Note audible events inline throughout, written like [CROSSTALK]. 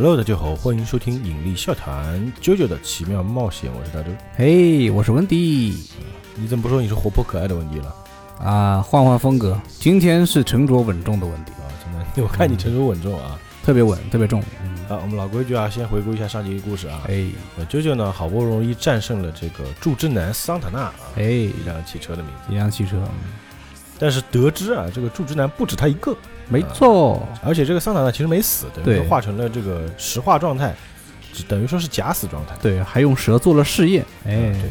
Hello，大家好，欢迎收听引力笑谈九九的奇妙冒险，我是大周。嘿，我是温迪你怎么不说你是活泼可爱的温迪了啊，换换风格，今天是沉着稳重的温迪，啊？真的，[LAUGHS] 我看你沉着稳重啊。特别稳，特别重。嗯，啊，我们老规矩啊，先回顾一下上集的故事啊。哎呃，九九呢，好不容易战胜了这个柱之男桑塔纳啊，哎，一辆汽车的名字。一辆汽车，嗯但是得知啊，这个柱之男不止他一个，没错，而且这个桑塔纳其实没死，等于对。说化成了这个石化状态，只等于说是假死状态。对，还用蛇做了试验，哎。嗯，对。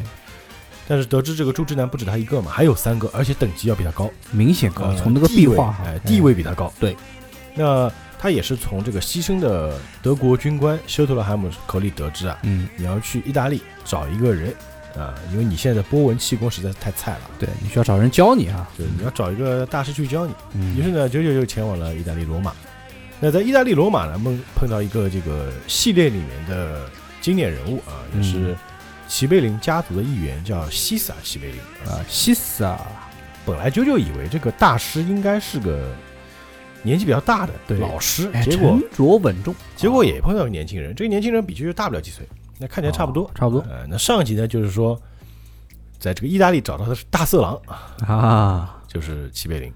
但是得知这个朱之南不止他一个嘛，还有三个，而且等级要比他高，明显高，呃从那个地位壁画哈，哎，地位比他高。对，那他也是从这个牺牲的德国军官休特勒海姆口里得知啊，嗯，你要去意大利找一个人啊，因为你现在的波纹气功实在是太菜了，对，你需要找人教你啊，就是你要找一个大师去教你。于是嗯，呢，九九就前往了意大利罗马。那在意大利罗马呢，碰碰到一个这个系列里面的经典人物啊，也是嗯齐贝林家族的一员，叫西萨齐贝林啊。啊，西斯啊，本来九九以为这个大师应该是个年纪比较大的对老师，哎，结果沉着稳重，结果也碰到个年轻人，这个年轻人比九九大不了几岁，那看起来差不多哦，差不多呃，那上集呢，就是说，在这个意大利找到的是大色狼啊，啊，就是齐贝林。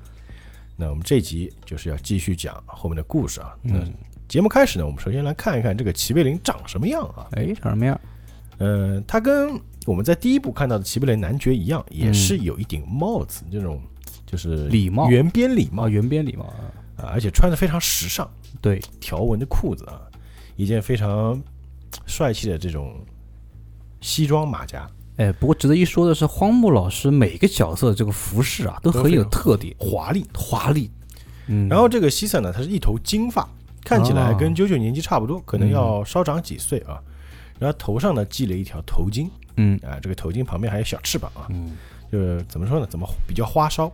那我们这集就是要继续讲后面的故事啊。那嗯，节目开始呢，我们首先来看一看这个齐贝林长什么样啊？哎，长什么样？呃，他跟我们在第一部看到的齐贝林男爵一样，也是有一顶帽子，这种就是礼帽圆边礼帽啊，圆边礼帽啊，啊，而且穿的非常时尚，对，条纹的裤子啊，一件非常帅气的这种西装马甲，哎，不过值得一说的是，荒木老师每个角色的这个服饰啊，都很有特点，华丽。华丽。嗯，然后这个西萨呢，他是一头金发，看起来哦跟九九年纪差不多，可能要稍长几岁啊。然后头上呢系了一条头巾嗯啊，这个头巾旁边还有小翅膀啊，嗯，就是怎么说呢，怎么比较花哨。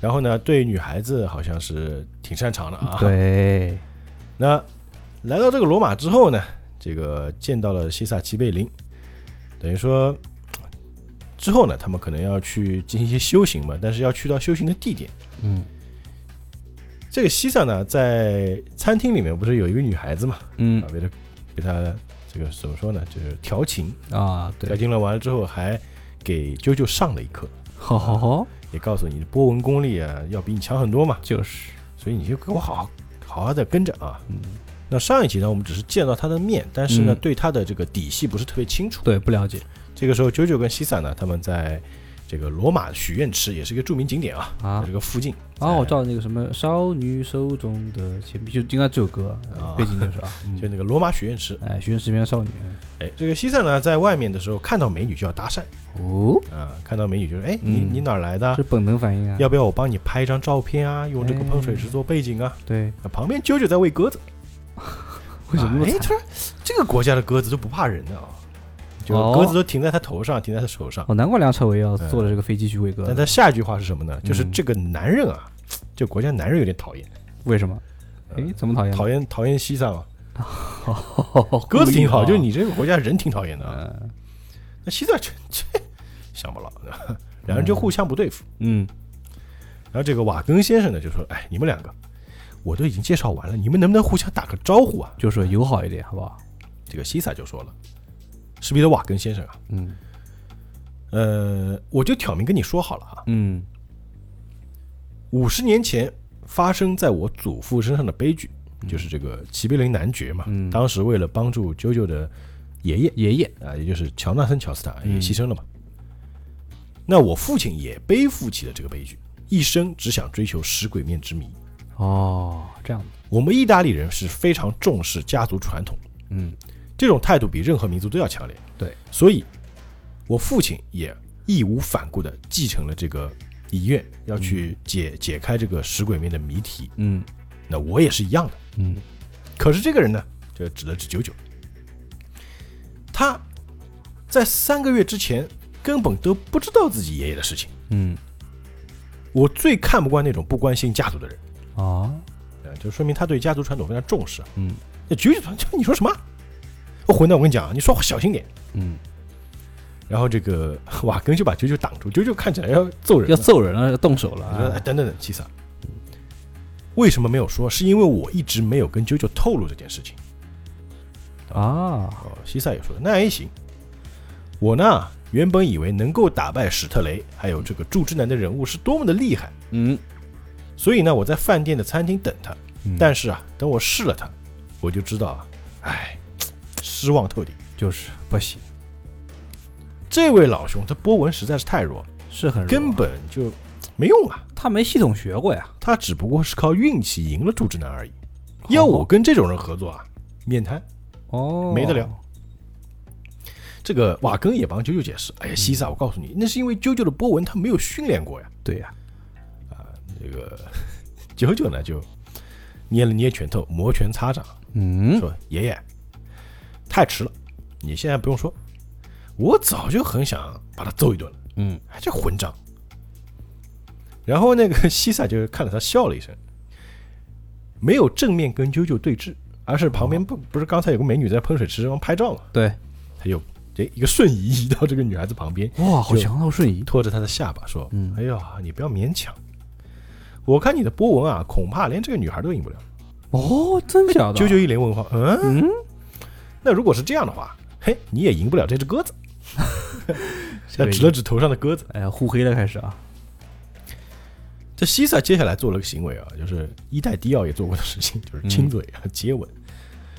然后呢，对女孩子好像是挺擅长的啊。。对，[LAUGHS] 那来到这个罗马之后呢，这个见到了西萨奇贝林，等于说之后呢，他们可能要去进行一些修行嘛，但是要去到修行的地点。嗯。这个西萨呢，在餐厅里面不是有一个女孩子嘛，嗯。啊，为了给他这个怎么说呢，就是调情，啊，对。调，情了完了之后还给啾啾上了一课，好好好，也告诉你波纹功力啊要比你强很多嘛，就是，所以你就给我好好好好的跟着啊。嗯，那上一集呢，我们只是见到他的面，但是呢，嗯对他的这个底细不是特别清楚。对，不了解这个时候，九九跟西萨呢，他们在这个罗马许愿池，也是一个著名景点啊，啊在这个附近。啊，我知在道那个什么少女手中的铅笔，就应该这首歌啊背景就是啊，[LAUGHS] 嗯就那个罗马许愿池。哎，学院十边少女，哎，这个西萨呢，在外面的时候看到美女就要搭讪哦，啊，看到美女就是哎，你嗯你哪儿来的是？本能反应啊，要不要我帮你拍一张照片啊？用这个哎喷水池做背景啊？对，那旁边啾啾在喂鸽子，为什么么哎，惨？他说这个国家的鸽子都不怕人的啊，就哦鸽子都停在他头上，停在他手上。哦，难怪梁朝伟要嗯坐着这个飞机去喂鸽子，但他下一句话是什么呢？就是嗯这个男人啊，这国家男人有点讨厌，为什么？哎，怎么讨厌？讨厌讨厌西藏啊。厌鸽子挺好，就是你，这个国家人挺讨厌的那西藏这这想不牢，两人就互相不对付。嗯，然后这个瓦根先生呢就说：“哎，你们两个，我都已经介绍完了，你们能不能互相打个招呼啊就说友好一点，好不好？？”这个西萨就说了：“史彼德瓦根先生啊，嗯呃，我就挑明跟你说好了啊，嗯五十年前发生在我祖父身上的悲剧，就是这个齐贝林男爵嘛，嗯当时为了帮助啾啾的爷爷爷爷，啊，也就是乔纳森·乔斯塔也嗯牺牲了嘛。那我父亲也背负起了这个悲剧，一生只想追求食鬼面之谜。哦，这样。子，我们意大利人是非常重视家族传统，嗯。这种态度比任何民族都要强烈。对，所以我父亲也义无反顾地继承了这个遗愿，要去解解开这个食鬼面的谜题。嗯。那我也是一样的。嗯。可是这个人呢，就指的是九九，他在三个月之前根本都不知道自己爷爷的事情。嗯，我最看不惯那种不关心家族的人，啊，呃，就说明他对家族传统非常重视啊。嗯那九九团，就你说什么？我混蛋，我跟你讲啊，你说话小心点。嗯，然后这个瓦根就把九九挡住，九九看起来要揍人要，揍人了，要动手了等等等，七萨，为什么没有说？是因为我一直没有跟九九透露这件事情。啊，哦，西萨也说那也行。我呢原本以为能够打败史特雷还有这个祝之男的人物是多么的厉害，嗯，所以呢我在饭店的餐厅等他。嗯但是啊，等我试了他，我就知道啊，哎，失望透顶。就是不行，这位老兄他波纹实在是太弱，是很弱根本就没用啊。他没系统学过呀。他只不过是靠运气赢了祝之南而已。要我跟这种人合作啊，面瘫。哦，没得聊。这个瓦根也帮啾啾解释，哎呀，西萨，我告诉你，那是因为啾啾的波纹他没有训练过呀。对呀，这个 [LAUGHS] 九九呢就捏了捏拳头，摩拳擦掌，嗯，说：“爷爷，太迟了，你现在不用说，我早就很想把他揍一顿了。嗯，哎，这混账！”然后那个 [LAUGHS] 西萨就看着他笑了一声，没有正面跟啾啾对峙，而是旁边不不是刚才有个美女在喷水池上拍照嘛，对，他就这一个瞬移移到这个女孩子旁边，哇，好强啊，瞬移，拖着她的下巴说：“嗯哎呀，你不要勉强，我看你的波纹啊，恐怕连这个女孩都赢不了。哦，真假”的？啾啾一脸问号，嗯，嗯，那如果是这样的话，嘿，你也赢不了这只鸽子。[LAUGHS] 他指了指头上的鸽子。哎呀，互黑了开始啊，这西塞接下来做了个行为啊，就是一代迪奥也做过的事情，就是亲嘴啊、接吻。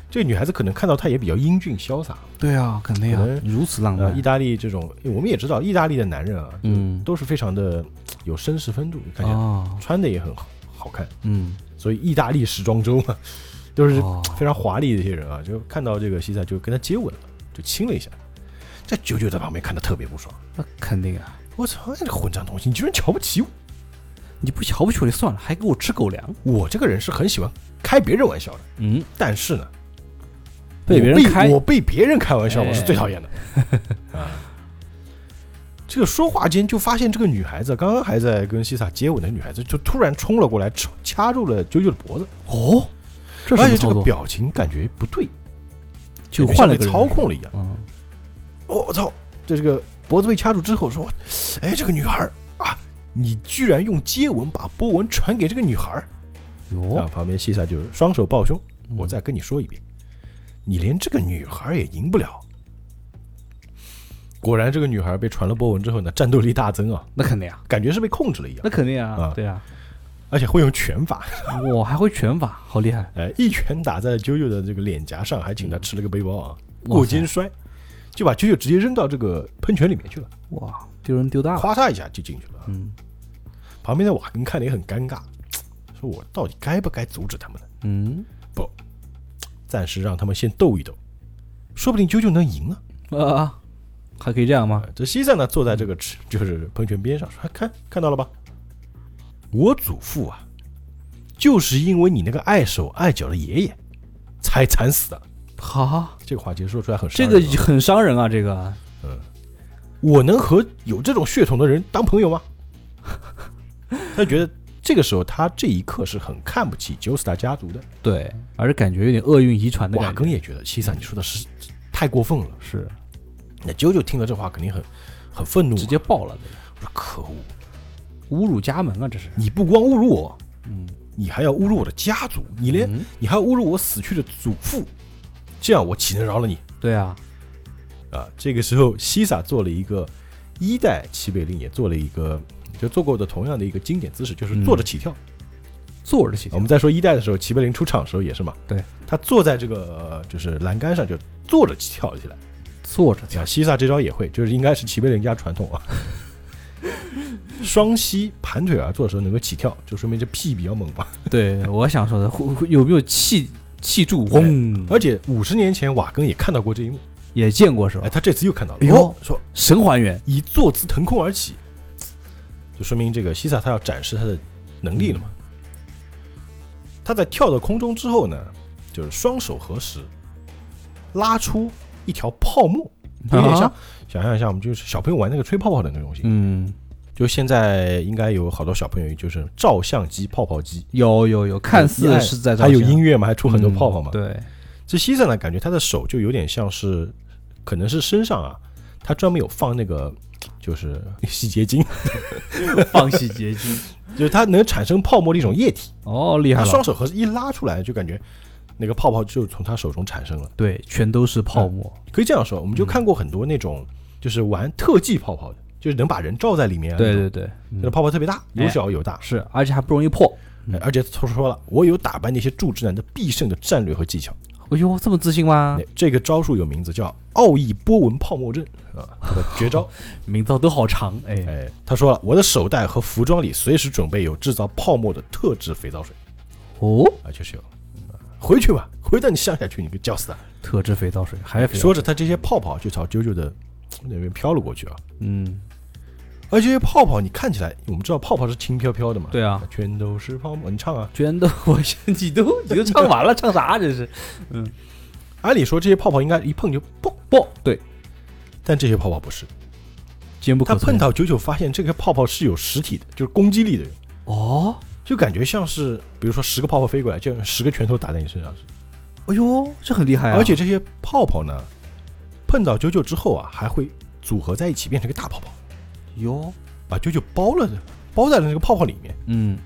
这个女孩子可能看到他也比较英俊潇洒，对啊，肯定啊，如此浪呃，漫意，大利这种我们也知道，意大利的男人啊，嗯。都是非常的有绅士风度，你看见哦，穿的也很好好看。嗯，所以意大利时装周嘛，[LAUGHS] 都是哦。非常华丽的一些人啊，就看到这个西塞就跟他接吻了，就亲了一下。这九九在旁边看的特别不爽，那肯定啊，我操，这个混账东西，你居然瞧不起我！你不瞧不起我就算了，还给我吃狗粮，我这个人是很喜欢开别人玩笑的，嗯，但是呢，被别人开我被别人开玩笑，哎我是最讨厌的 [LAUGHS] 啊。这个说话间就发现这个女孩子刚刚还在跟西萨接吻的女孩子，就突然冲了过来，掐掐住了啾啾的脖子，哦，这而且这个？表情感觉不对，就换了个操控了一样。我操！这这个脖子被掐住之后说：“哎，这个女孩儿啊，你居然用接吻把波纹传给这个女孩儿！”啊，哟，旁边西萨就双手抱胸，嗯我再跟你说一遍，你连这个女孩儿也赢不了。果然，这个女孩被传了波纹之后呢，战斗力大增啊，那肯定啊，感觉是被控制了一样。那，肯定啊啊，对啊，而且会用拳法，[LAUGHS] 我还会拳法，好厉害，哎，一拳打在啾啾的这个脸颊上，还请他吃了个背包啊，过肩摔，就把啾啾直接扔到这个喷泉里面去了，哇，丢人丢大了，咵嚓一下就进去了。嗯。旁边的瓦根看的也很尴尬，[TSK] 说我到底该不该阻止他们呢？嗯暂时让他们先斗一斗，说不定啾啾能赢啊。啊，还可以这样吗？这西塞呢，坐在这个池就是喷泉边上，说：“看看到了吧？我祖父啊，就是因为你那个碍手碍脚的爷爷，才惨死的。哈，这个话其实说出来很伤这人啊个很伤人啊，这个，嗯我能和有这种血统的人当朋友吗？他觉得这个时候他这一刻是很看不起九斯塔家族的。对，而且感觉有点厄运遗传的瓦感觉，根也觉得西萨你说的是太过分了。是。那九九听了这话肯定很很愤怒啊，直接爆了，我说可恶，侮辱家门啊，这是，你不光侮辱我，嗯，你还要侮辱我的家族，你连、嗯。你还要侮辱我死去的祖父，这样我岂能饶了你？对啊，啊？这个时候，西萨做了一个一代齐北令，也做了一个就做过的同样的一个经典姿势，就是坐着起跳。坐着起跳我们在说一代的时候，齐柏林出场的时候也是嘛，对他坐在这个呃就是栏杆上就坐着起跳起来。坐着跳啊，，西萨这招也会，就是应该是齐柏林家传统啊。双膝盘腿而坐的时候能够起跳，就说明这屁比较猛吧。[LAUGHS] 对我想说的，会会有没有气气柱？轰，而且五十年前瓦根也看到过这一幕，也见过是吧哎，？他这次又看到了，哎呦哦说神还原，以坐姿腾空而起，就说明这个西萨他要展示他的能力了嘛。他在跳到空中之后呢，就是双手合十，拉出一条泡沫，有点像、啊想象一下，我们就是小朋友玩那个吹泡泡的那个东西。嗯，就现在应该有好多小朋友就是照相机、泡泡机，有有有，看似是在还有音乐乐嘛，还出很多泡泡嘛。对，这西萨呢，感觉他的手就有点像是，可能是身上啊，他专门有放那个就是洗洁精，[LAUGHS] 放洗洁精，[LAUGHS] 就是它能产生泡沫的一种液体。哦，厉害了他双，手合十一拉出来，就感觉那个泡泡就从他手中产生了。对，全都是泡沫。可以这样说，我们就看过很多那种就是玩特技泡泡的，就是能把人罩在里面啊。对对对，那个嗯泡泡特别大，有哎小有大。是，而且还不容易破。哎而且他说了，我有打败那些柱之男的必胜的战略和技巧。哎呦，这么自信吗哎？这个招数有名字叫奥义波纹泡沫阵啊，这个绝招。[LAUGHS] 名字都好长，哎，哎，他说了，我的手袋和服装里随时准备有制造泡沫的特制肥皂水哦，啊，确实有。回去吧，回到你乡下去，你给叫死他！特制肥皂水，还说着，他这些泡泡就朝啾啾的那边飘了过去啊。嗯，而这些泡泡，你看起来，我们知道泡泡是轻飘飘的嘛？对啊，全都是泡沫。你唱啊！全都 [LAUGHS] 我你都你都唱完了，唱啥这是？[LAUGHS] 嗯按理说这些泡泡应该一碰就爆爆对，但这些泡泡不是。坚不可摧。他碰到九九，发现这个泡泡是有实体的，就是攻击力的，哦，就感觉像是，比如说十个泡泡飞过来，就十个拳头打在你身上似的。哎呦，这很厉害啊！而且这些泡泡呢，碰到九九之后啊，还会组合在一起变成一个大泡泡，哟，把九九包了的，包在了那个泡泡里面。嗯，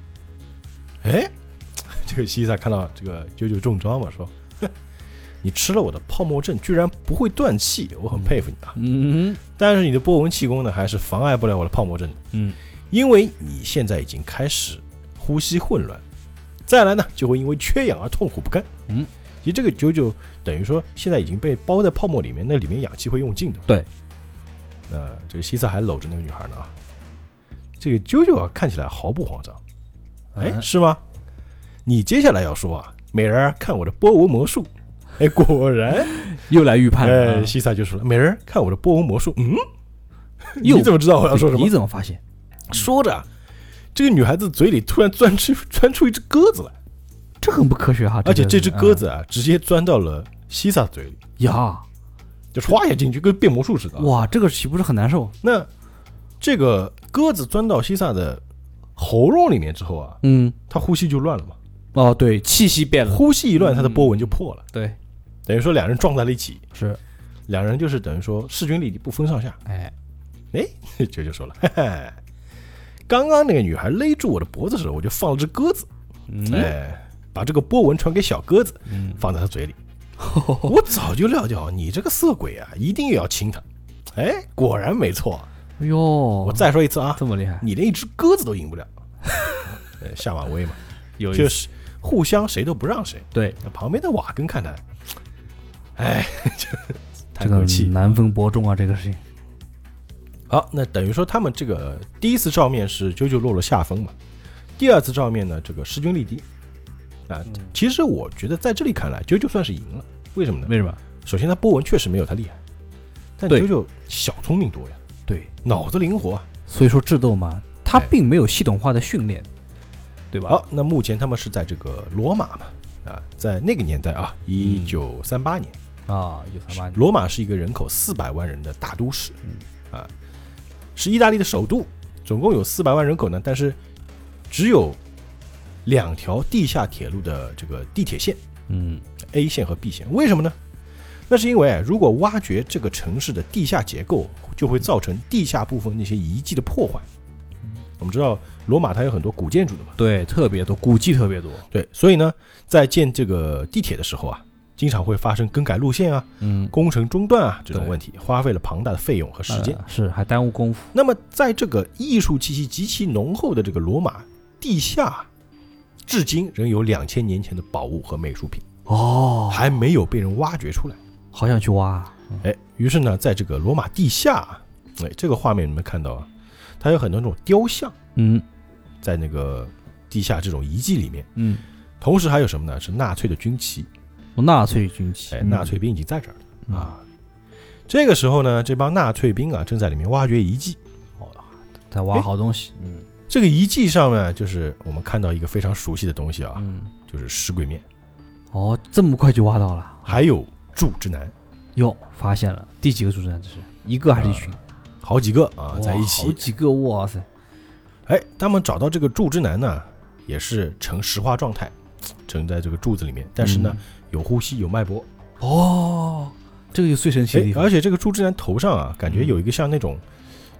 哎，[LAUGHS] 这个西萨看到这个九九中招嘛，说：“哼你吃了我的泡沫阵，居然不会断气，我很佩服你啊！嗯但是你的波纹气功呢，还是妨碍不了我的泡沫阵的，嗯，因为你现在已经开始呼吸混乱，再来呢，就会因为缺氧而痛苦不堪。嗯，其实这个九九等于说现在已经被包在泡沫里面，那里面氧气会用尽的。对，那这个西萨还搂着那个女孩呢啊，这个啾啾啊看起来毫不慌张。哎，嗯是吗？你接下来要说啊，美人儿看我的波纹魔术。[LAUGHS] 哎，果然，又来预判了。西萨就说了，美人儿看我的波纹魔术。嗯，[LAUGHS] 你怎么知道我要说什么你？怎么发现？说着啊，这个女孩子嘴里突然钻出钻出一只鸽子来，这很不科学哈！而且这只鸽子啊，直接钻到了西萨嘴里，嗯呀，就歘一下进去，跟变魔术似的。啊。哇，这个岂不是很难受？那这个鸽子钻到西萨的喉咙里面之后啊，嗯，他呼吸就乱了嘛，哦，对，气息变了。呼吸一乱，他的波纹就破了，对，等于说两人撞在了一起，是，两人就是等于说势均力敌，不分上下。哎，哎，这就说了，嘿嘿，刚刚那个女孩勒住我的脖子的时候，我就放了只鸽子，嗯。哎，把这个波纹传给小鸽子，嗯，放在他嘴里。[LAUGHS] 我早就料到你这个色鬼啊，一定要亲他。哎，果然没错。哎呦，我再说一次啊，这么厉害，你连一只鸽子都赢不了。呃 [LAUGHS] 下马威嘛。就是互相谁都不让谁。对，那旁边的瓦根看他，哎，[LAUGHS] 就这个叹口气。难分伯仲啊，这个事情。好，那等于说他们这个第一次照面是啾啾落了下风嘛，第二次照面呢，这个势均力敌。啊，其实我觉得在这里看来，啾啾算是赢了。为什么呢？为什么？首先他波纹确实没有他厉害，但对九九小聪明多呀，对，脑子灵活啊。所以说智斗嘛，他哎并没有系统化的训练，对吧？好，那目前他们是在这个罗马嘛，啊，在那个年代啊，一九三八年，啊，一九三八年，罗马是一个人口四百万人的大都市，嗯啊，是意大利的首都，总共有四百万人口呢，但是只有两条地下铁路的这个地铁线嗯，A 线和 B 线，为什么呢？那是因为如果挖掘这个城市的地下结构，就会造成地下部分那些遗迹的破坏。我们知道罗马它有很多古建筑的嘛，对，特别多，古迹特别多。对，所以呢，在建这个地铁的时候啊，经常会发生更改路线啊、嗯，工程中断啊这种问题，花费了庞大的费用和时间。呃是还耽误功夫。那么，在这个艺术气息极其浓厚的这个罗马地下，至今仍有两千年前的宝物和美术品，哦，还没有被人挖掘出来。好想去挖啊。哎，于是呢，在这个罗马地下，哎，这个画面你们看到啊，它有很多那种雕像嗯在那个地下这种遗迹里面，嗯，同时还有什么呢？是纳粹的军旗，纳粹军旗，哎，嗯纳粹兵已经在这儿了。啊。这个时候呢，这帮纳粹兵啊正在里面挖掘遗迹。哦在挖好东西。嗯这个遗迹上面，就是我们看到一个非常熟悉的东西啊，嗯，就是尸鬼面，哦，这么快就挖到了？还有柱之男，哟，发现了，第几个柱之男这是一个还是一群？好几个啊在一起好。几个，哇塞！哎，他们找到这个柱之男呢，也是呈石化状态，呈在这个柱子里面，但是呢嗯有呼吸有脉搏。哦，这个就最神奇的哎地，方。而且这个柱之男头上啊，感觉嗯有一个像那种，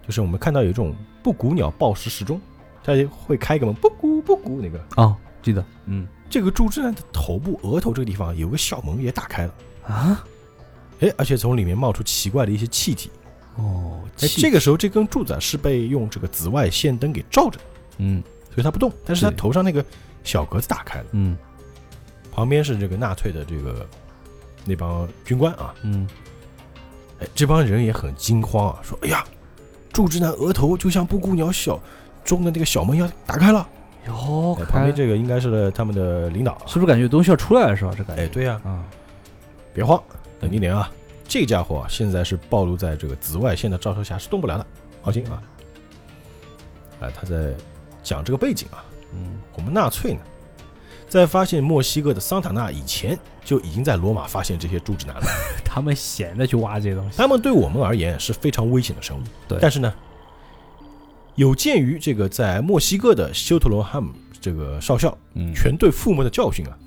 就是我们看到有一种布谷鸟报时时钟，它会开个门，布谷布谷那个。哦，记得，嗯。这个柱之男的头部、额头这个地方有个小门也打开了，啊，哎，而且从里面冒出奇怪的一些气体。哦，哎，气这个时候这根柱子啊是被用这个紫外线灯给照着，嗯。所以它不动，但是它头上那个小格子打开了，嗯。旁边是这个纳粹的这个那帮军官啊，嗯，哎，这帮人也很惊慌啊，说：“哎呀，柱之男额头就像布谷鸟小中的那个小门要打开了。哟哎，旁边这个应该是他们的领导啊。是不是感觉东西要出来了是吧？这感觉，哎，对呀、啊，别慌，冷静点啊。这家伙啊，现在是暴露在这个紫外线的照射下，是动不了的，放心啊。哎，他在讲这个背景啊。嗯我们纳粹呢，在发现墨西哥的桑塔纳以前，就已经在罗马发现这些柱子男了。[LAUGHS] 他们闲的去挖这些东西，他们对我们而言是非常危险的生物。对但是呢，有鉴于这个在墨西哥的休特罗汉姆这个少校嗯全队覆没的教训啊，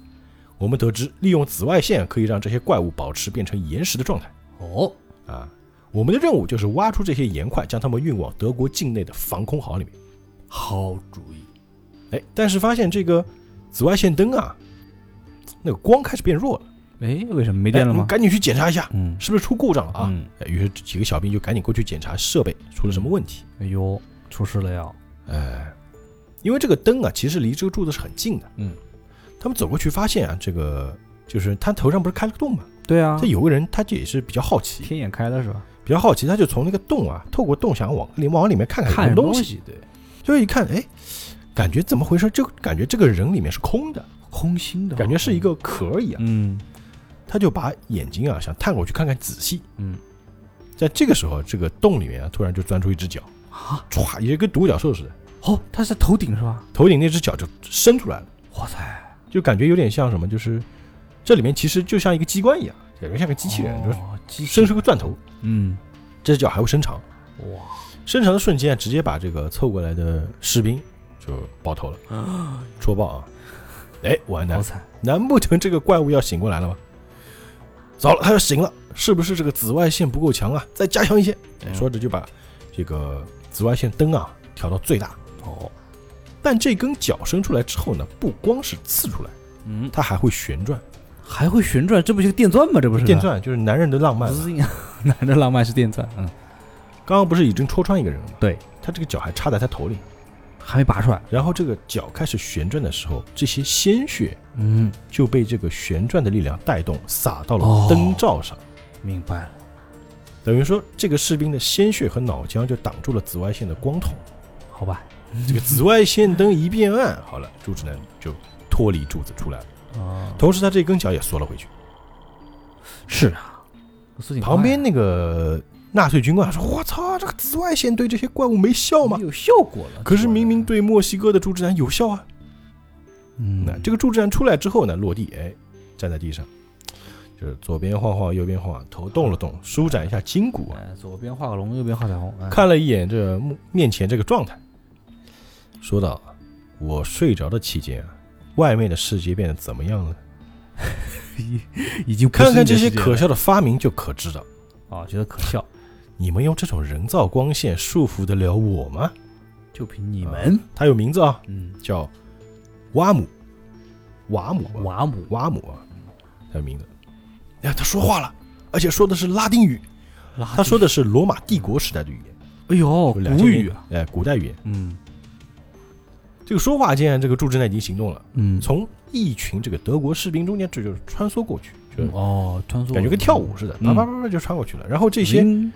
我们得知利用紫外线可以让这些怪物保持变成岩石的状态哦，啊。我们的任务就是挖出这些岩块，将它们运往德国境内的防空壕里面。好主意，哎，但是发现这个紫外线灯啊，那个光开始变弱了，哎，为什么没电了吗？哎赶紧去检查一下，嗯是不是出故障了啊？嗯，哎于是几个小兵就赶紧过去检查设备出了什么问题。哎呦，出事了要，哎，因为这个灯啊，其实离这个柱子是很近的。嗯，他们走过去发现啊，这个就是他头上不是开了个洞嘛？对啊这，有个人他这也是比较好奇，天眼开了是吧？比较好奇，他就从那个洞啊，透过洞想往里往里面看看什么东西，西，对，就一看，哎，感觉怎么回事？就感觉这个人里面是空的，空心的，感觉是一个壳一样。嗯他就把眼睛啊想探过去看看仔细。嗯，在这个时候，这个洞里面啊，突然就钻出一只脚，啊，歘，也跟独角兽似的，哦，它是在头顶是吧？头顶那只脚就伸出来了。哇塞，就感觉有点像什么，就是这里面其实就像一个机关一样，感觉像个机器人，就是伸出个钻头，嗯，这只脚还会伸长，哇，伸长的瞬间啊直接把这个凑过来的士兵就爆头了，戳爆啊！[LAUGHS] 哎，完蛋难不成这个怪物要醒过来了吗？糟了，他要醒了，是不是这个紫外线不够强啊？再加强一些。说着就把这个紫外线灯啊调到最大。哦，但这根脚伸出来之后呢，不光是刺出来，嗯，它还会旋转。还会旋转，这不就是电钻吗？这不是电，钻就是男人的浪漫 [LAUGHS] 男的浪漫是电钻，嗯，刚刚不是已经戳穿一个人了吗？对，他这个脚还插在他头里，还没拔出来，然后这个脚开始旋转的时候，这些鲜血嗯，就被这个旋转的力量带动，洒到哦了灯罩上。明白了，等于说，这个士兵的鲜血和脑浆就挡住了紫外线的光筒。好吧，这个紫外线灯一变暗，好了，柱子男就脱离柱子出来了。哦，同时，他这根脚也缩了回去。是啊，旁边那个纳粹军官说：“我操，这个紫外线对这些怪物没效吗？有效果了，可是明明，对墨西哥的柱子男有效啊！”嗯，那这个柱子男出来之后呢，落地，哎，站在地上，就是左边晃晃，右边晃，头动了动，舒展一下筋骨左边画个龙，右边画彩虹，哎看了一眼这目面前这个状态，说道：“我睡着的期间啊，外面的世界变得怎么样了？[LAUGHS] 已已经看看这些可笑的发明就可知道。啊，觉得可笑，你们用这种人造光线束缚得了我吗？就凭你们，他有名字啊，嗯，叫瓦姆，瓦姆啊，瓦姆，瓦姆啊，他有名字。他说话了，而且说的是拉丁语，他说的，是罗马帝国时代的语言，哎呦，就2000年古语啊，，哎，古代语言。嗯。这个说话间，这个祝之奈已经行动了，嗯，从一群这个德国士兵中间，这就是穿梭过去，就哦，穿梭，感觉跟跳舞似的，嗯。叭叭叭叭就穿过去了。然后这些嗯。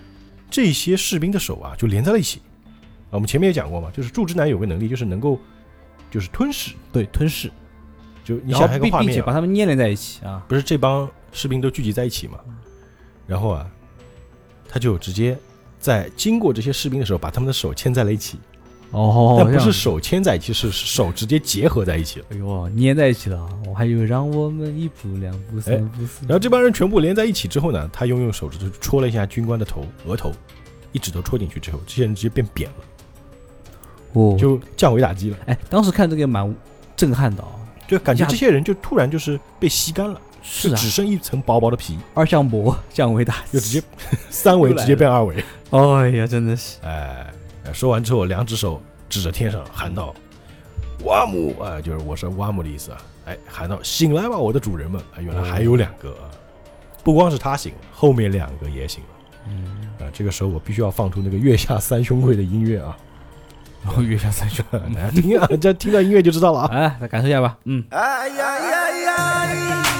这些士兵的手啊，就连在了一起。啊，我们前面也讲过嘛，就是祝之男有个能力，就是能够就是吞噬，对吞噬，就你想一个画面并且把他们粘连在一起啊，不是这帮士兵都聚集在一起嘛，然后啊，他就直接在经过这些士兵的时候，把他们的手牵在了一起，哦但不是手牵在一起，是手直接结合在一起。了。哎呦，粘在一起了，我还以为让我们一步两步三步四，然后这帮人全部连在一起之后呢，他又用手指头戳了一下军官的头额头，一指头戳进去之后，这些人直接变扁了，哦，就降维打击了。哎，当时看这个蛮震撼的啊，就感觉这些人就突然就是被吸干了，就是啊，只剩一层薄薄的皮，二向箔降维打击，就直接三维 [LAUGHS] 直接变二维。哎呀，真的是，哎，说完之后，两只手指着天上喊道：“瓦姆啊，就是我是瓦姆的意思啊。哎，喊道：“醒来吧，我的主人们！”啊，原来还有两个啊，不光是他醒了，后面两个也醒了。嗯，啊，这个时候我必须要放出那个月下三兄会的音乐啊，然后月下三兄，大 [LAUGHS] 家听啊，这听到音乐就知道了啊。[LAUGHS] 哎，来感受一下吧。嗯，哎呀呀呀！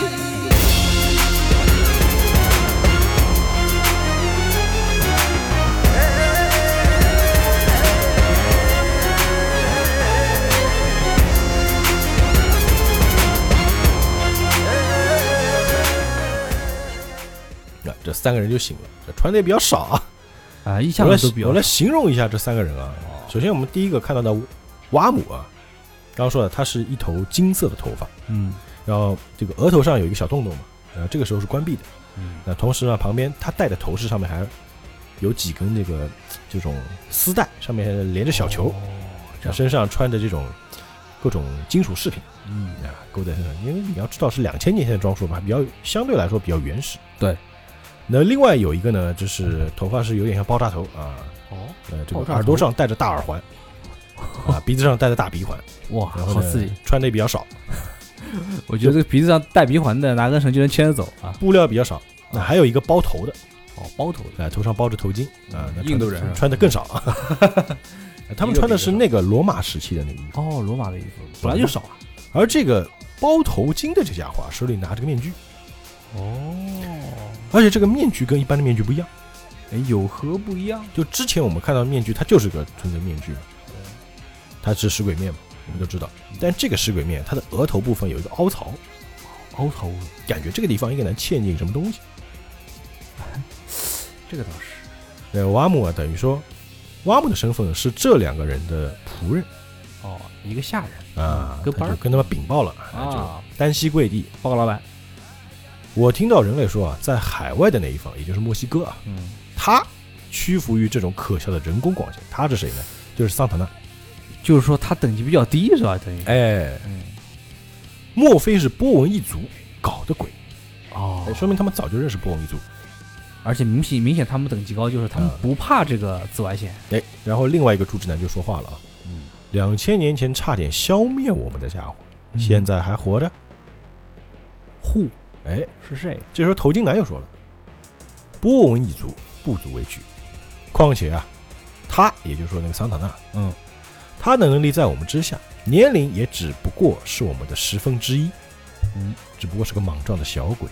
这三个人就醒了，这穿的也比较少啊。啊，一我来向都比较我来形容一下这三个人啊。首先，我们第一个看到的瓦姆啊，刚刚说了，他是一头金色的头发，嗯然后这个额头上有一个小洞洞嘛，呃，这个时候是关闭的。嗯那同时呢，旁边他戴的头饰上面还有几根这个这种丝带，上面连着小球，哦身上穿着这种各种金属饰品嗯啊，勾在身上。因为你要知道是两千年前的装束嘛，比较相对来说比较原始。对。那另外有一个呢，就是头发是有点像爆炸头啊，哦，呃，这个耳朵上戴着大耳环，啊，[LAUGHS] 鼻子上戴着大鼻环，哇，好刺激！穿的也比较少，[LAUGHS] 我觉得这个鼻子上戴鼻环的，拿根绳就能牵着走啊。布料比较少。那还有一个包头的，哦，包头的，啊，头上包着头巾啊，那印度人穿的更少啊。[LAUGHS] 他们穿的是那个罗马时期的那个衣服，哦，罗马的衣服本来就少啊。而这个包头巾的这家伙啊，手里拿着个面具，哦，而且这个面具跟一般的面具不一样。哎，有何不一样？就之前我们看到的面具，它就是个纯粹面具嘛，它是食鬼面嘛，我们都知道。但这个食鬼面，它的额头部分有一个凹槽，凹槽，感觉这个地方应该能嵌进什么东西。[LAUGHS] 这个倒是。对，瓦姆啊，等于说，瓦姆的身份是这两个人的仆人哦，一个下人啊，跟班跟他们禀报了，就啊，单膝跪地。报告老板。我听到人类说啊，在海外的那一方，也就是墨西哥啊，嗯，他屈服于这种可笑的人工光线。他是谁呢？就是桑塔纳。就是说他等级比较低是吧？等于，哎，嗯，莫非是波纹一族搞的鬼？哦哎，说明他们早就认识波纹一族。而且明显明显他们等级高，就是他们啊不怕这个紫外线。哎，然后另外一个朱之南就说话了啊，嗯，两千年前差点消灭我们的家伙，现在还活着。护哎，是谁？这时候头巾男又说了，波纹一族不足为惧，况且啊，他也就是说那个桑塔纳，嗯，他的能力在我们之下，年龄也只不过是我们的十分之一，嗯，只不过是个莽撞的小鬼，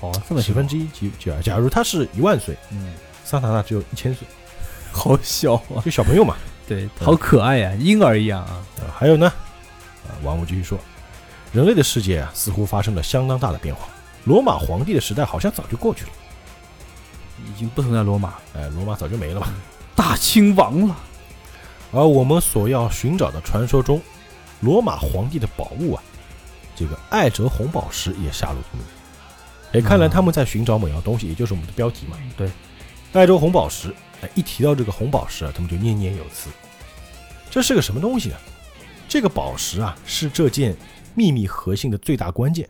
哦，这么十分之一。假假假如他是一万岁，嗯，桑塔纳只有一千岁，好小啊，就小朋友嘛。对，好可爱呀，婴儿一样啊。啊，还有呢，啊，王母继续说，人类的世界啊，似乎发生了相当大的变化。罗马皇帝的时代好像早就过去了，已经不存在罗马，哎，罗马早就没了吧。大清亡了。而我们所要寻找的传说中罗马皇帝的宝物啊，这个艾哲红宝石也下落不明。哎，看来他们在寻找某样东西，也就是我们的标题嘛。对，艾哲红宝石。哎，一提到这个红宝石啊，他们就念念有词。这是个什么东西呢？这个宝石啊，是这件秘密核心的最大关键，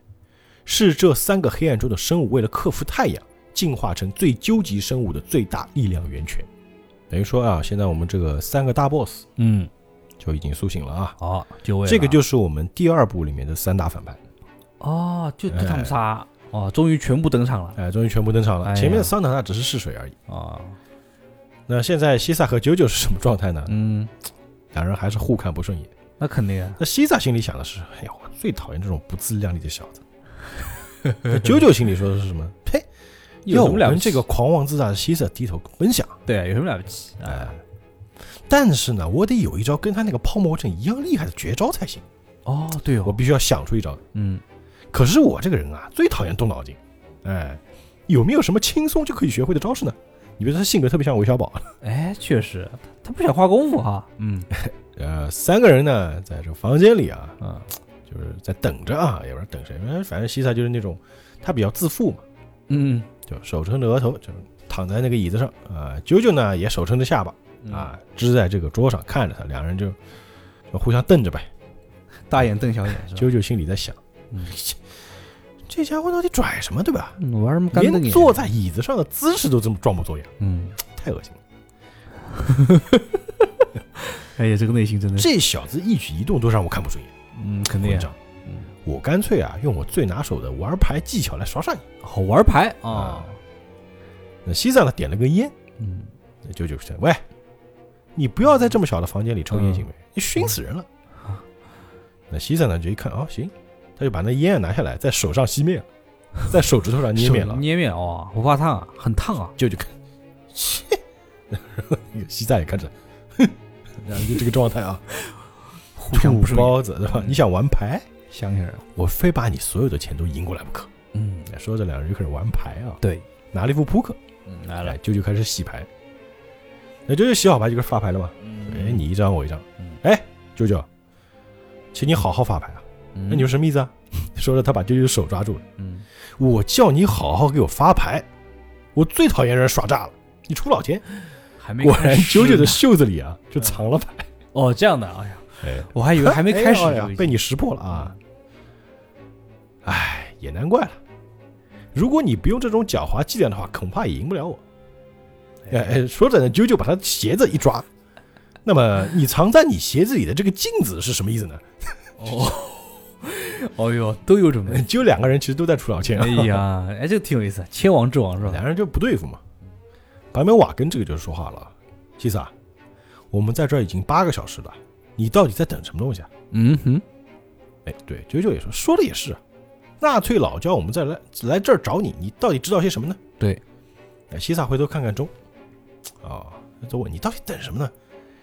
是这三个黑暗中的生物为了克服太阳，进化成最究极生物的最大力量源泉。等于说啊，现在我们这个三个大 boss 嗯，就已经苏醒了啊。哦，就位了这个就是我们第二部里面的三大反派，哦，就就他们仨哦，终于全部登场了哎，终于全部登场了。哎呀前面的桑塔纳只是试水而已。啊。那现在西萨和九九是什么状态呢？嗯，两人还是互看不顺眼。那肯定啊。那西萨心里想的是：哎呀，我最讨厌这种不自量力的小子。那九九心里说的是什么？[LAUGHS] 呸！要我有什么了不起跟这个狂妄自大的西瑟低头分享。对啊，有什么了不起？哎，但是呢，我得有一招跟他那个泡沫阵一样厉害的绝招才行。哦，对哦，我必须要想出一招。嗯，可是我这个人啊，最讨厌动脑筋。哎，有没有什么轻松就可以学会的招式呢？你别说他性格特别像韦小宝？哎，确实，他不想花功夫哈。嗯 [LAUGHS] 呃，三个人呢，在这个房间里啊，啊，就是在等着啊，也不知道等谁。哎反正西塞就是那种他比较自负嘛，嗯就手撑着额头，就躺在那个椅子上啊。九九呢也手撑着下巴嗯啊，支在这个桌上看着他，两人就就互相瞪着呗。大眼瞪小眼是吧？九九心里在想，嗯 [LAUGHS] 这家伙到底拽什么，对吧？嗯玩什么干瞪眼？连坐在椅子上的姿势都这么装模作样，嗯，太恶心了。[LAUGHS] 哎呀，这个内心真的，这小子一举一动都让我看不顺眼。嗯，肯定嗯，我干脆啊用我最拿手的玩牌技巧来耍耍你。好玩牌啊。啊，那西藏呢点了根烟，嗯，那九九说：“喂，你不要在这么小的房间里抽烟嗯行没？你熏死人了。”那西藏呢就一看，哦行，他就把那烟啊拿下来，在手上熄灭了，在手指头上捏灭了。[LAUGHS] 捏灭哦，不怕烫啊，很烫啊，舅舅看，切，然 [LAUGHS] 后西藏也看着，哼，然后就 [LAUGHS] 这个状态啊，互相不土，包子对吧？你想玩牌，乡下人，我非把你所有的钱都赢过来不可。嗯，说着两人就开始玩牌啊，对，拿了一副扑克，嗯，来了哎，，舅舅开始洗牌。那舅舅洗好牌就开始发牌了嘛？嗯哎，你一张我一张嗯。哎，舅舅，请你好好发牌啊！嗯，那你说什么意思啊？[LAUGHS] 说着他把舅舅的手抓住了。嗯，我叫你好好给我发牌，我最讨厌人耍诈了。你出老千！还没果然开始九九的袖子里啊就藏了牌。哦，这样的，哎呀，哎，我还以为还没开始哎呀就已经被你识破了啊！哎，也难怪了。如果你不用这种狡猾伎俩的话，恐怕也赢不了我。哎哎，说着呢，啾啾把他鞋子一抓。那么，你藏在你鞋子里的这个镜子是什么意思呢？哦，哦哟，都有准备。就两个人其实都在出老千啊。哎呀，哎，这个挺有意思，千王之王是吧？两人就不对付嘛。白梅瓦根这个就说话了：“西萨，我们在这儿已经八个小时了，你到底在等什么东西啊嗯哼，？”哎，对，九九也说，说的也是啊。纳粹老叫我们再来来这儿找你，你到底知道些什么呢？对。哎，西萨回头看看钟，啊，就问你到底等什么呢？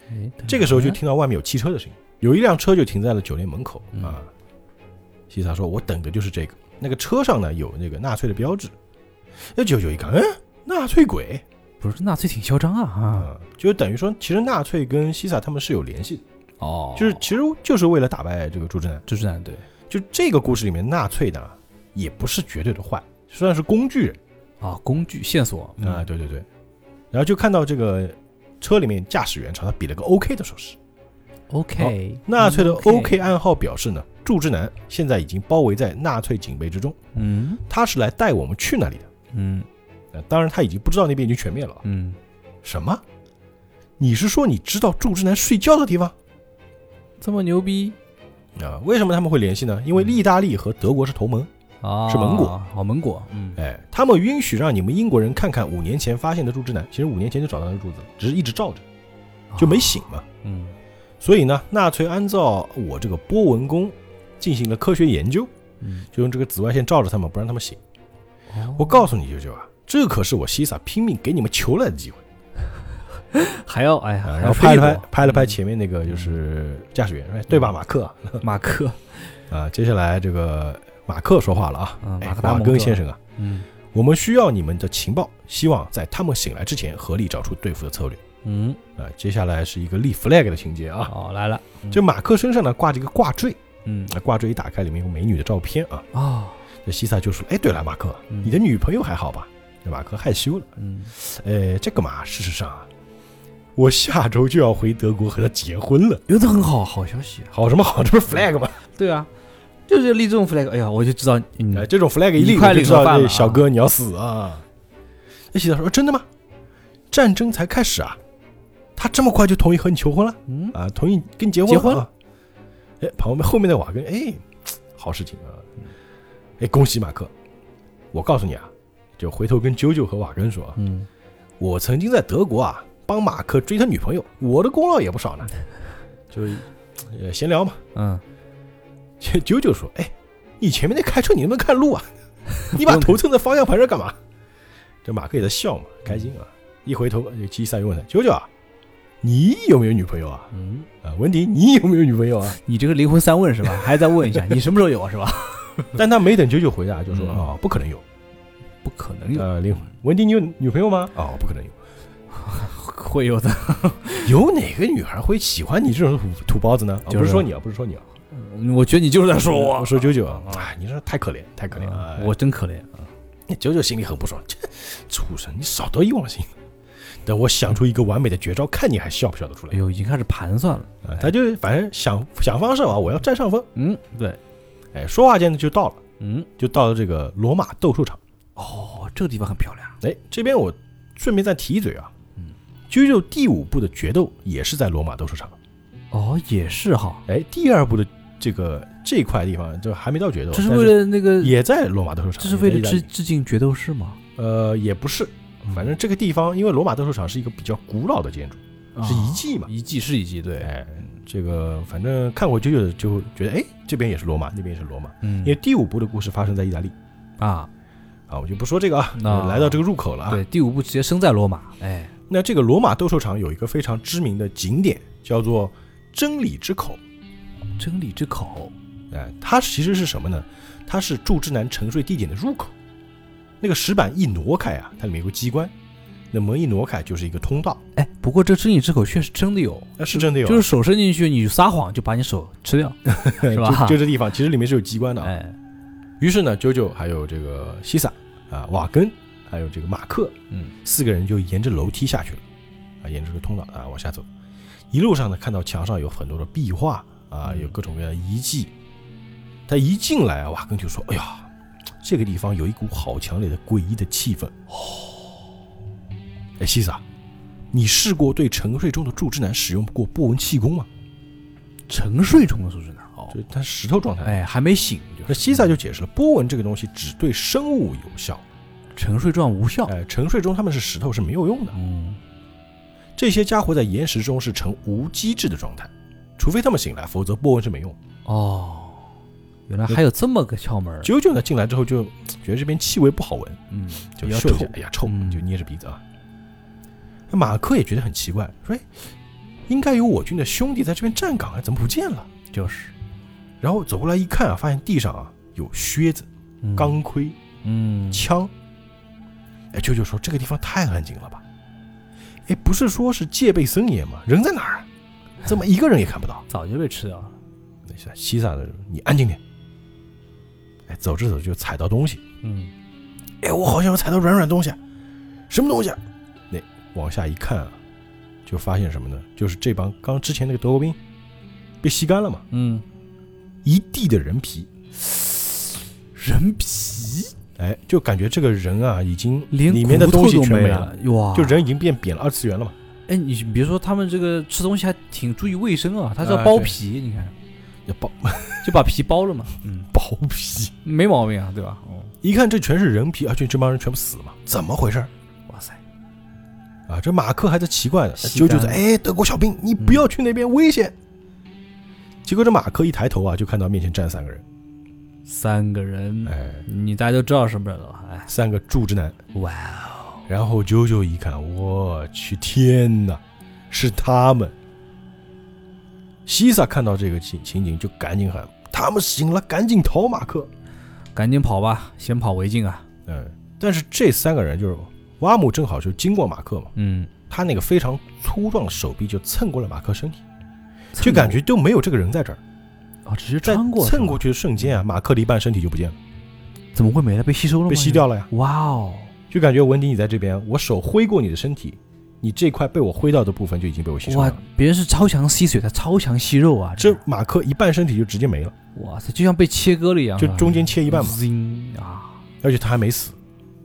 哎，这个时候就听到外面有汽车的声音，有一辆车就停在了酒店门口嗯啊。西萨说：“我等的就是这个。那个车上呢有那个纳粹的标志。”那九九一看，嗯，纳粹鬼不是纳粹挺嚣张啊啊！啊，就等于说，其实纳粹跟西萨他们是有联系的，哦，就是其实就是为了打败这个朱之南。蜘蛛男对就这个故事里面，纳粹呢也不是绝对的坏，算是工具人啊，工具线索啊，对对对。然后就看到这个车里面驾驶员朝他比了个 OK 的手势。，OK，纳粹的 OK 暗号表示呢，祝之南现在已经包围在纳粹警备之中，嗯他是来带我们去那里的。嗯呃当然他已经不知道那边已经全灭了。嗯，什么？你是说你知道祝之南睡觉的地方这么牛逼啊？为什么他们会联系呢？因为意大利和德国是同盟，啊？是盟国，好盟国，嗯哎，他们允许让你们英国人看看五年前发现的柱之男。其实五年前就找到那个柱子，只是一直照着，就没醒嘛。嗯所以呢，纳粹按照我这个波纹弓进行了科学研究，嗯，就用这个紫外线照着他们，不让他们醒。哦我告诉你，舅舅啊，这可是我西萨拼命给你们求来的机会 [LAUGHS] 还要哎呀，然后拍了拍拍了拍前面那个就是驾驶员，哎对吧，马克 [LAUGHS] 马克，[LAUGHS] 啊？接下来这个马克说话了啊，马克达蒙是吧根先生啊，嗯。我们需要你们的情报，希望在他们醒来之前合力找出对付的策略。嗯，啊。接下来是一个立 flag 的情节啊，哦来了，嗯。就马克身上呢挂着一个挂坠，嗯。那挂坠一打开，里面有美女的照片啊。啊，这西萨就说：“哎，对了，马克，嗯。你的女朋友还好吧？”那马克害羞了。嗯。呃，这个嘛，事实上啊，我下周就要回德国和他结婚了。有的很好，好消息啊，好什么好？这不是 flag 吗？对啊，就是立这种 flag，哎呀，我就知道，嗯哎，，这种 flag 一立，我就知道这小哥你要死啊！那西萨说：“真的吗？战争才开始啊，他这么快就同意和你求婚了嗯啊？同意跟你结婚结婚？哎，旁边后面的瓦根，哎，好事情啊！哎，恭喜马克！我告诉你啊，就回头跟啾啾和瓦根说啊，嗯，我曾经在德国啊帮马克追他女朋友，我的功劳也不少呢。就呃闲聊嘛，嗯，九九说：“哎，你前面在开车，你能不能看路啊？[LAUGHS] 你把头蹭在方向盘上干嘛？”这马克也在笑嘛，开心啊！一回头，这基赛又问他：“九九啊，你有没有女朋友啊？嗯，啊，文迪，你有没有女朋友啊你这个灵魂三问是吧？还在问一下，[LAUGHS] 你什么时候有啊？是吧？？”但他没等九九回答，就说：“嗯啊，不可能有。不可能有，呃，灵魂，文迪，你有女朋友吗？哦，不可能有。会有的。[LAUGHS] 有哪个女孩会喜欢你这种土土包子呢？啊就是不是说你啊，不是说你啊，嗯我觉得你就是在说我我，说九九啊，哎，你这太可怜，太可怜了。我真可怜啊！九九心里很不爽，这畜生，你少得意忘形。等我想出一个完美的绝招，看你还笑不笑得出来哎。呦，已经开始盘算了。啊，他就反正想想方设法，我要占上风。嗯，对，哎，说话间呢就到了，嗯，就到了这个罗马斗兽场。哦，这个地方很漂亮。哎，这边我顺便再提一嘴啊，嗯，啾啾第五部的决斗也是在罗马斗兽场。哦，也是哈，哎，第二部的这个这块地方就还没到决斗，这是为了那个，也在罗马斗兽场，这是为了致致敬决斗士吗？呃也不是，反正这个地方因为罗马斗兽场是一个比较古老的建筑，是遗迹嘛。啊，遗迹是遗迹，对，哎，这个反正看过九九的就觉得，哎，这边也是罗马，那边也是罗马。嗯。因为第五部的故事发生在意大利。啊，啊，我就不说这个啊，那来到这个入口了啊。对，第五部直接生在罗马，哎，那这个罗马斗兽场有一个非常知名的景点，叫做真理之口。真理之口，哎，它其实是什么呢？它是祝之南沉睡地点的入口。那个石板一挪开啊，它里面有个机关，那门一挪开就是一个通道。哎，不过这真理之口确实真的有，那是真的有啊，就是手伸进去，你撒谎就把你手吃掉，[LAUGHS] 是吧？就就这地方，其实里面是有机关的啊。哎，于是呢，九九还有这个西萨啊、瓦根，还有这个马克，嗯，四个人就沿着楼梯下去了，啊，沿着这个通道啊往下走。一路上呢，看到墙上有很多的壁画啊，嗯有各种各样的遗迹。他一进来啊，瓦根就说：“哎呀，这个地方有一股好强烈的诡异的气氛。”哦，哎，西萨，你试过对沉睡中的柱之男使用过波纹气功吗？沉睡中的是不是呢？哦，就他石头状态。哎，还没醒，就是那西萨就解释了，波纹这个东西只对生物有效，沉睡状无效。哎，沉睡中他们是石头是没有用的。嗯，这些家伙在岩石中是呈无机制的状态，除非他们醒来，否则波纹是没用。哦，原来还有这么个窍门儿。九九呢进来之后就觉得这边气味不好闻，嗯，比较就嗅一下臭，哎呀臭，嗯就捏着鼻子啊。那马克也觉得很奇怪，说：“哎，应该有我军的兄弟在这边站岗啊，怎么不见了就是？”然后走过来一看啊，发现地上啊有靴子、嗯钢盔、嗯，枪。哎，舅舅说这个地方太安静了吧？哎，不是说是戒备森严吗？人在哪儿啊？怎么一个人也看不到？早就被吃掉了。那些西萨的人，你安静点。哎，走着走着就踩到东西。嗯，哎，我好像有踩到软软东西，啊，什么东西啊？那往下一看啊，就发现什么呢？就是这帮刚之前那个德国兵被吸干了嘛，嗯，一地的人皮。人皮哎，就感觉这个人啊，已经连里面的东西全没了，，哇！就人已经变扁了，二次元了嘛。哎，你别说他们这个吃东西还挺注意卫生啊，他是要啊对剥皮，你看要剥 [LAUGHS] 就把皮剥了嘛，[LAUGHS] 嗯，剥皮，没毛病啊，对吧？哦，一看这全是人皮，而且这帮人全部死了嘛，怎么回事？哇塞，啊，这马克还在奇怪呢，吸干九九在，哎，德国小兵，你不要去那边，危险。结果这马克一抬头啊，就看到面前站三个人，三个人，哎，你大家都知道什么人了吧？哎，三个柱之男。哇哦，然后九九一看，我去，天哪，是他们！西萨看到这个情情景，就赶紧喊：“他们醒了，赶紧逃！”马克，赶紧跑吧，先跑为敬啊！嗯，但是这三个人就是瓦姆，正好就经过马克嘛，嗯，他那个非常粗壮的手臂就蹭过了马克身体，就感觉就没有这个人在这儿。哦，只是在穿过，蹭过去的瞬间啊，马克的一半身体就不见了，怎么会没了？被吸收了吗？被吸掉了呀。哇哦，就感觉文迪你在这边，我手挥过你的身体，你这块被我挥到的部分就已经被我吸收哇了。，别人是超强吸水，他超强吸肉啊！这马克一半身体就直接没了，哇塞，就像被切割了一样，就中间切一半嘛啊，而且他还没死，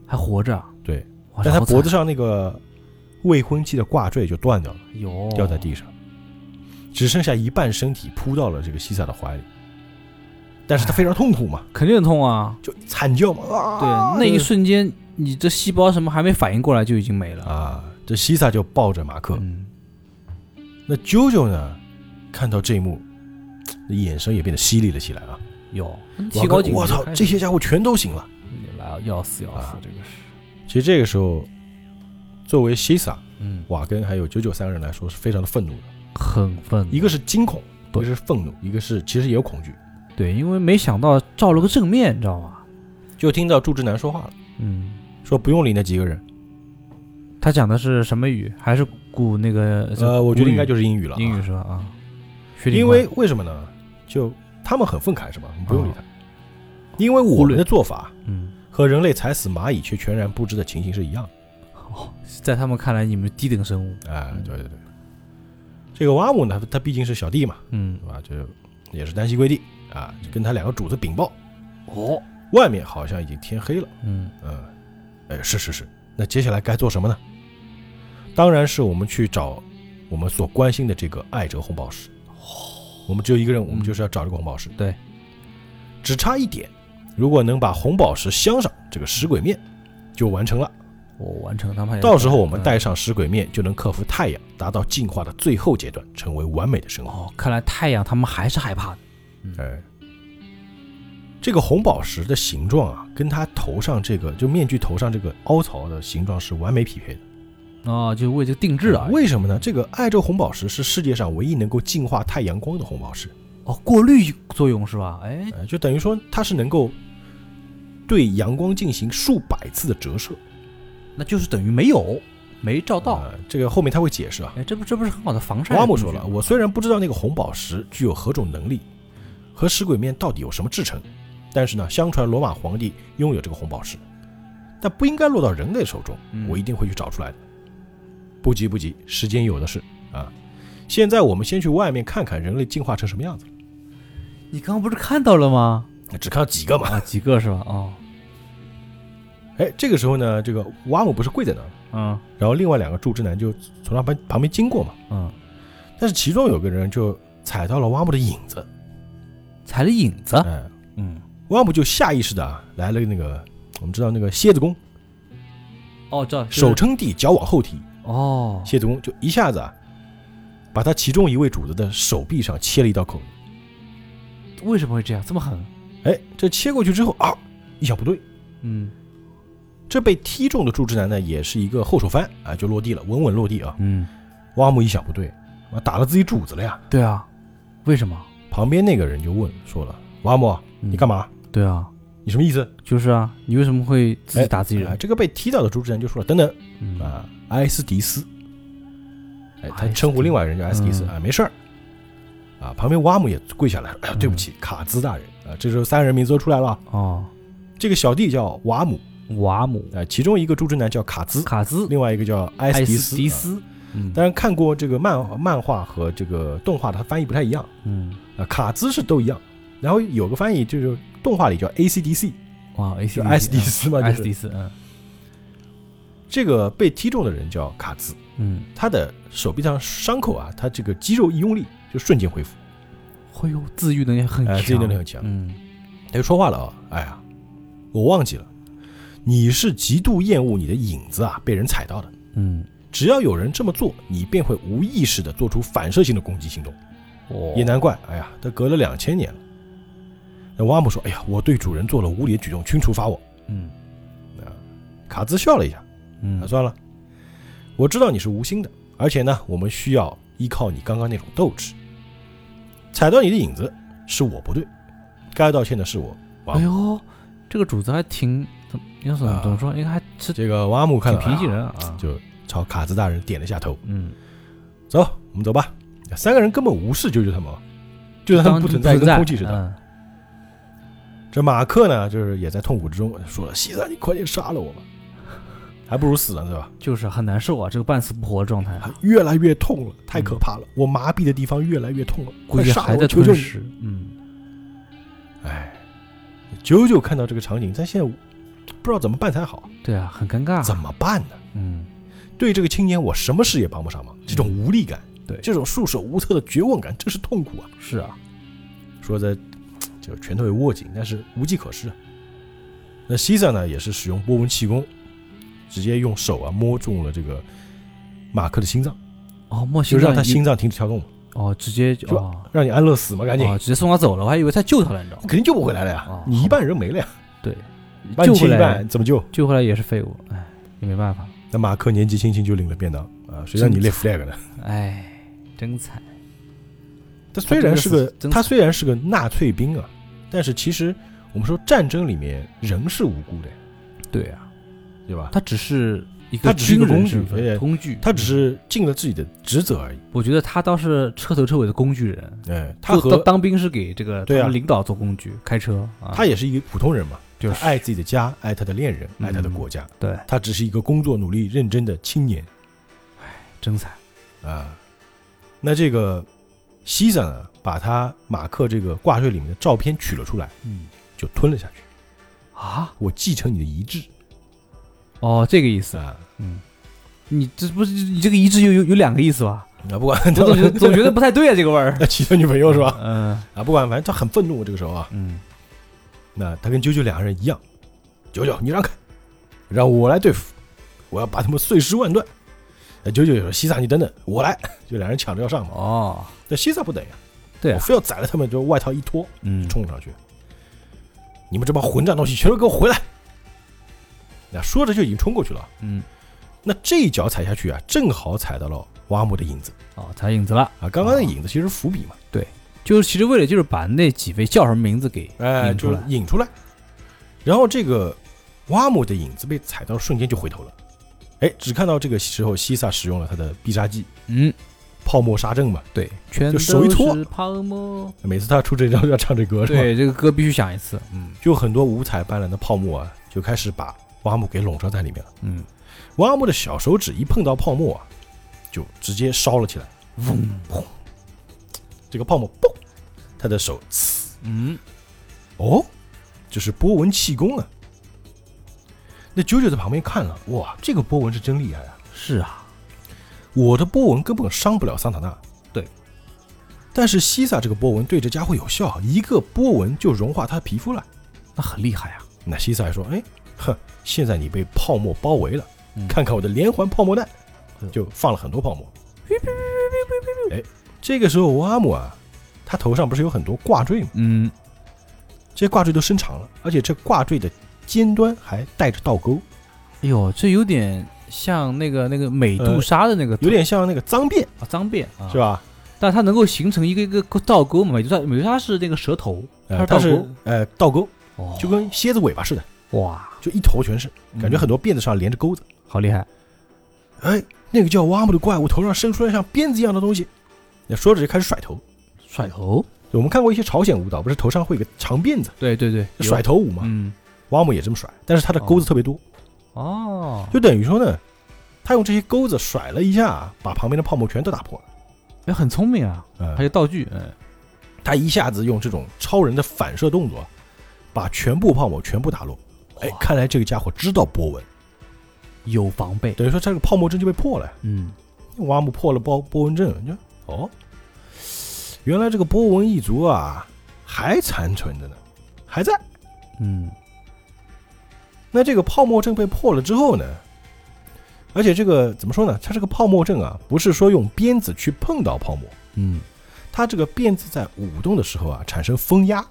还活着。对，但他脖子上那个未婚妻的挂坠就断掉了，有掉在地上，只剩下一半身体扑到了这个西萨的怀里，但是他非常痛苦嘛，肯定很痛啊！就惨叫嘛，对，啊，那一瞬间，你这细胞什么还没反应过来就已经没了。啊，这西萨就抱着马克，嗯，那啾啾呢，看到这一幕，眼神也变得犀利了起来啊！有提高警觉。我操，这些家伙全都醒了。来要死要死啊，这个是。其实这个时候，作为西萨、嗯，瓦根还有九九三个人来说，是非常的愤怒的。很愤怒。一个是惊恐，一对个是愤怒，一个是其实也有恐惧。对，因为没想到照了个正面，你知道吗？就听到祝之南说话了，嗯，说不用理那几个人。他讲的是什么语？还是古那个？呃，我觉得应该就就是英语了啊。英语是吧？啊，薛定因谔为为什么呢？就他们很愤慨是吧？我们不用理他，因为我忽略们的做法嗯，和人类踩死蚂蚁却全然不知的情形是一样的。哦，在他们看来，你们低等生物。哎，嗯对对对。这个瓦姆呢，他毕竟是小弟嘛，嗯对，吧？就也是单膝跪地啊，就跟他两个主子禀报，哦，外面好像已经天黑了。嗯，嗯，哎，是是是。那接下来该做什么呢？当然是我们去找我们所关心的这个艾哲红宝石。我们只有一个任务，我们嗯就是要找这个红宝石。对，只差一点，如果能把红宝石镶上这个石鬼面，就完成了。我完成他们到时候我们嗯戴上食鬼面，就能克服太阳，达到进化的最后阶段，成为完美的生物。哦，看来太阳他们还是害怕的。哎，这个红宝石的形状啊，跟他头上这个就面具头上这个凹槽的形状是完美匹配的。哦，就为这个定制啊。为什么呢？这个艾宙红宝石是世界上唯一能够净化太阳光的红宝石，哦，过滤作用是吧？哎，呃，就等于说它是能够对阳光进行数百次的折射。那就是等于没有，没照到。呃这个后面他会解释啊。哎，这不这不是很好的防晒？挖姆说了，我虽然不知道那个红宝石具有何种能力，和石鬼面到底有什么制成，但是呢，相传罗马皇帝拥有这个红宝石，但不应该落到人类手中，嗯我一定会去找出来的。不急不急，时间有的是啊。现在我们先去外面看看人类进化成什么样子了，你刚刚不是看到了吗？只看到几个嘛。啊，几个是吧？哦，哎，这个时候呢，这个瓦姆不是跪在那儿，嗯。然后另外两个柱之男就从他旁旁边经过嘛，嗯，但是其中有个人就踩到了瓦姆的影子，踩了影子。哎，嗯，瓦姆就下意识的啊来了那个，我们知道那个蝎子功，哦，这手撑地，脚往后踢，哦，蝎子功就一下子啊，把他其中一位主子的手臂上切了一道口。子。为什么会这样？这么狠？哎，这切过去之后啊，一想不对，嗯这被踢中的柱之男呢，也是一个后手翻啊，就落地了，稳稳落地啊。嗯，瓦姆一想不对，啊，打了自己主子了呀。对啊，为什么？旁边那个人就问说了，瓦姆，你干嘛？嘛？对啊，你什么意思？就是啊，你为什么会自己打自己啊，人？这个被踢到的柱之男就说了，等等嗯啊，埃斯迪斯，哎，他称呼另外一个人叫埃斯迪斯嗯啊，没事儿。啊，旁边瓦姆也跪下来了，哎呀，对不起，卡兹大人啊，这时候三个人名字都出来了啊，哦，这个小弟叫瓦姆瓦姆、啊，其中一个柱之男叫卡兹，卡兹、另外一个叫埃斯迪斯。啊斯。迪斯。嗯。当然看过这个漫漫画和这个动画，它翻译不太一样。嗯，啊，卡兹是都一样，然后有个翻译就是动画里叫 ACDC，哇，A 就 C 埃斯迪斯嘛，就是。埃斯迪斯，嗯。这个被踢中的人叫卡兹，嗯，他的手臂上伤口啊，他这个肌肉一用力就瞬间恢复，会有自愈能力很强，哎自愈能力很强。嗯，他就说话了啊，哎呀，我忘记了，你是极度厌恶你的影子啊被人踩到的，嗯，只要有人这么做，你便会无意识的做出反射性的攻击行动。哦也难怪，哎呀，都隔了两千年了。那瓦姆说：“哎呀，我对主人做了无礼的举动，请处罚我。嗯”卡兹笑了一下，嗯啊，算了，我知道你是无心的，而且呢，我们需要依靠你刚刚那种斗志。踩到你的影子是我不对，该道歉的是我。哎呦，这个主子还挺怎么要怎么啊怎么说？应该还是这个瓦姆看挺了平静人啊，啊就朝卡兹大人点了一下头，嗯，走，我们走吧。三个人根本无视啾啾他们，就让他们不存在，跟空气似的。嗯这马克呢，就是也在痛苦之中说了：“西子，你快点杀了我吧，[LAUGHS] 还不如死了，对吧？就是很难受啊，这个半死不活的状态，越来越痛了，太可怕了，我麻痹的地方越来越痛了，估计快杀我，还在求求你！”吞噬，嗯，哎，舅舅看到这个场景，他现在不知道怎么办才好，对啊，很尴尬，怎么办呢？嗯，对这个青年，我什么事也帮不上忙，这种无力感，对。这种束手无策的绝望感，真是痛苦啊！是啊，说在就拳头也握紧，但是无计可施啊。那西萨呢，也是使用波纹气功，直接用手啊摸中了这个马克的心脏，哦，莫就西藏一让他心脏停止跳动，哦，直接就就哦。让你安乐死嘛，赶紧，哦，直接送他走了，我还以为他救他了，你知道吗？肯定救不回来了呀哦，你一半人没了呀，对，救回来半怎么救？救回来也是废物，哎，也没办法，那马克年纪轻轻就领了便当啊，谁让你立 flag 呢？[LAUGHS] 哎，真惨，他虽然是个他虽然是个纳粹兵啊，但是其实我们说战争里面人是无辜的，对啊，对吧？他只是一个他只是一个军人工具身份而且工具，他只嗯，是尽了自己的职责而已。我觉得他倒是彻头彻尾的工具人，哎，他做当和当兵是给这个对啊他们领导做工具，开车啊，他也是一个普通人嘛，就是爱自己的家，爱他的恋人，爱他的嗯国家。对，他只是一个工作努力、认真的青年真惨，啊。那这个西萨呢，把他马克这个挂坠里面的照片取了出来，嗯就吞了下去。啊，我继承你的遗志哦，这个意思，啊，嗯，你这不是你这个遗志有有有两个意思吧？啊，不管我总觉得 [LAUGHS] 总觉得不太对啊，这个味儿。娶他女朋友是吧？嗯啊，不管，反正他很愤怒这个时候啊，嗯，那他跟九九两个人一样，九九你让开，让我来对付，我要把他们碎尸万段。那九九就说：“西萨你等等，我来。”就两人抢着要上嘛。哦，那西萨不等呀，对啊，我非要宰了他们，就外套一脱，嗯，冲上去。你们这帮混账东西，全都给我回来！那说着就已经冲过去了。嗯，那这一脚踩下去啊，正好踩到了挖木的影子哦，踩影子了。啊。刚刚那影子其实伏笔嘛，就是其实为了就是把那几位叫什么名字给哎，引出来。引出来。然后这个瓦姆的影子被踩到瞬间就回头了，哎，只看到这个时候西萨使用了他的必杀技嗯，泡沫杀阵嘛。对，全就手一搓都是泡沫。每次他出这招就要唱这歌，是吧？对，这个歌必须响一次。嗯就很多五彩斑斓的泡沫啊，就开始把瓦姆给笼罩在里面了。嗯，瓦姆的小手指一碰到泡沫啊，就直接烧了起来。嗡砰！这个泡沫嘣，他的手呲，嗯，哦，这是波纹气功啊。那九九在旁边看了，哇，这个波纹是真厉害啊！是啊，我的波纹根本伤不了桑塔纳。对，但是西萨这个波纹对这家伙有效，一个波纹就融化他的皮肤了。那很厉害啊。那西萨还说：“哎，哼，现在你被泡沫包围了，嗯看看我的连环泡沫弹嗯，就放了很多泡沫。哎，这个时候瓦姆啊，他头上不是有很多挂坠吗？嗯，这些挂坠都伸长了，而且这挂坠的尖端还带着倒钩，哎呦，这有点像那个那个美杜莎的那个，有点像那个脏辫，啊脏辫啊，是？吧？但它能够形成一个一个倒钩嘛？美杜莎美杜莎是那个蛇头，它呃，它是是倒钩，呃倒钩，哦，就跟蝎子尾巴似的，哇，就一头全是，感觉嗯很多辫子上连着钩子。好厉害。哎，那个叫瓦姆的怪物头上伸出来像鞭子一样的东西，那说着就开始甩头。甩头，我们看过一些朝鲜舞蹈，不是头上会有个长辫子，对对对，甩，头舞嘛。嗯，瓦姆也这么甩，但是他的钩子特别多，哦，就等于说呢，他用这些钩子甩了一下，把旁边的泡沫全都打破了。哎，很聪明啊，嗯还有道具，嗯，他一下子用这种超人的反射动作，把全部泡沫全部打落。哎，看来这个家伙知道波纹，有防备，等于说这个泡沫阵就被破了。嗯，瓦姆破了波波纹阵，你看哦，原来这个波纹一族啊还残存着呢，还在。嗯，那这个泡沫阵被破了之后呢？而且这个怎么说呢？它这个泡沫阵啊，不是说用鞭子去碰到泡沫，嗯，它这个鞭子在舞动的时候啊，产生风压，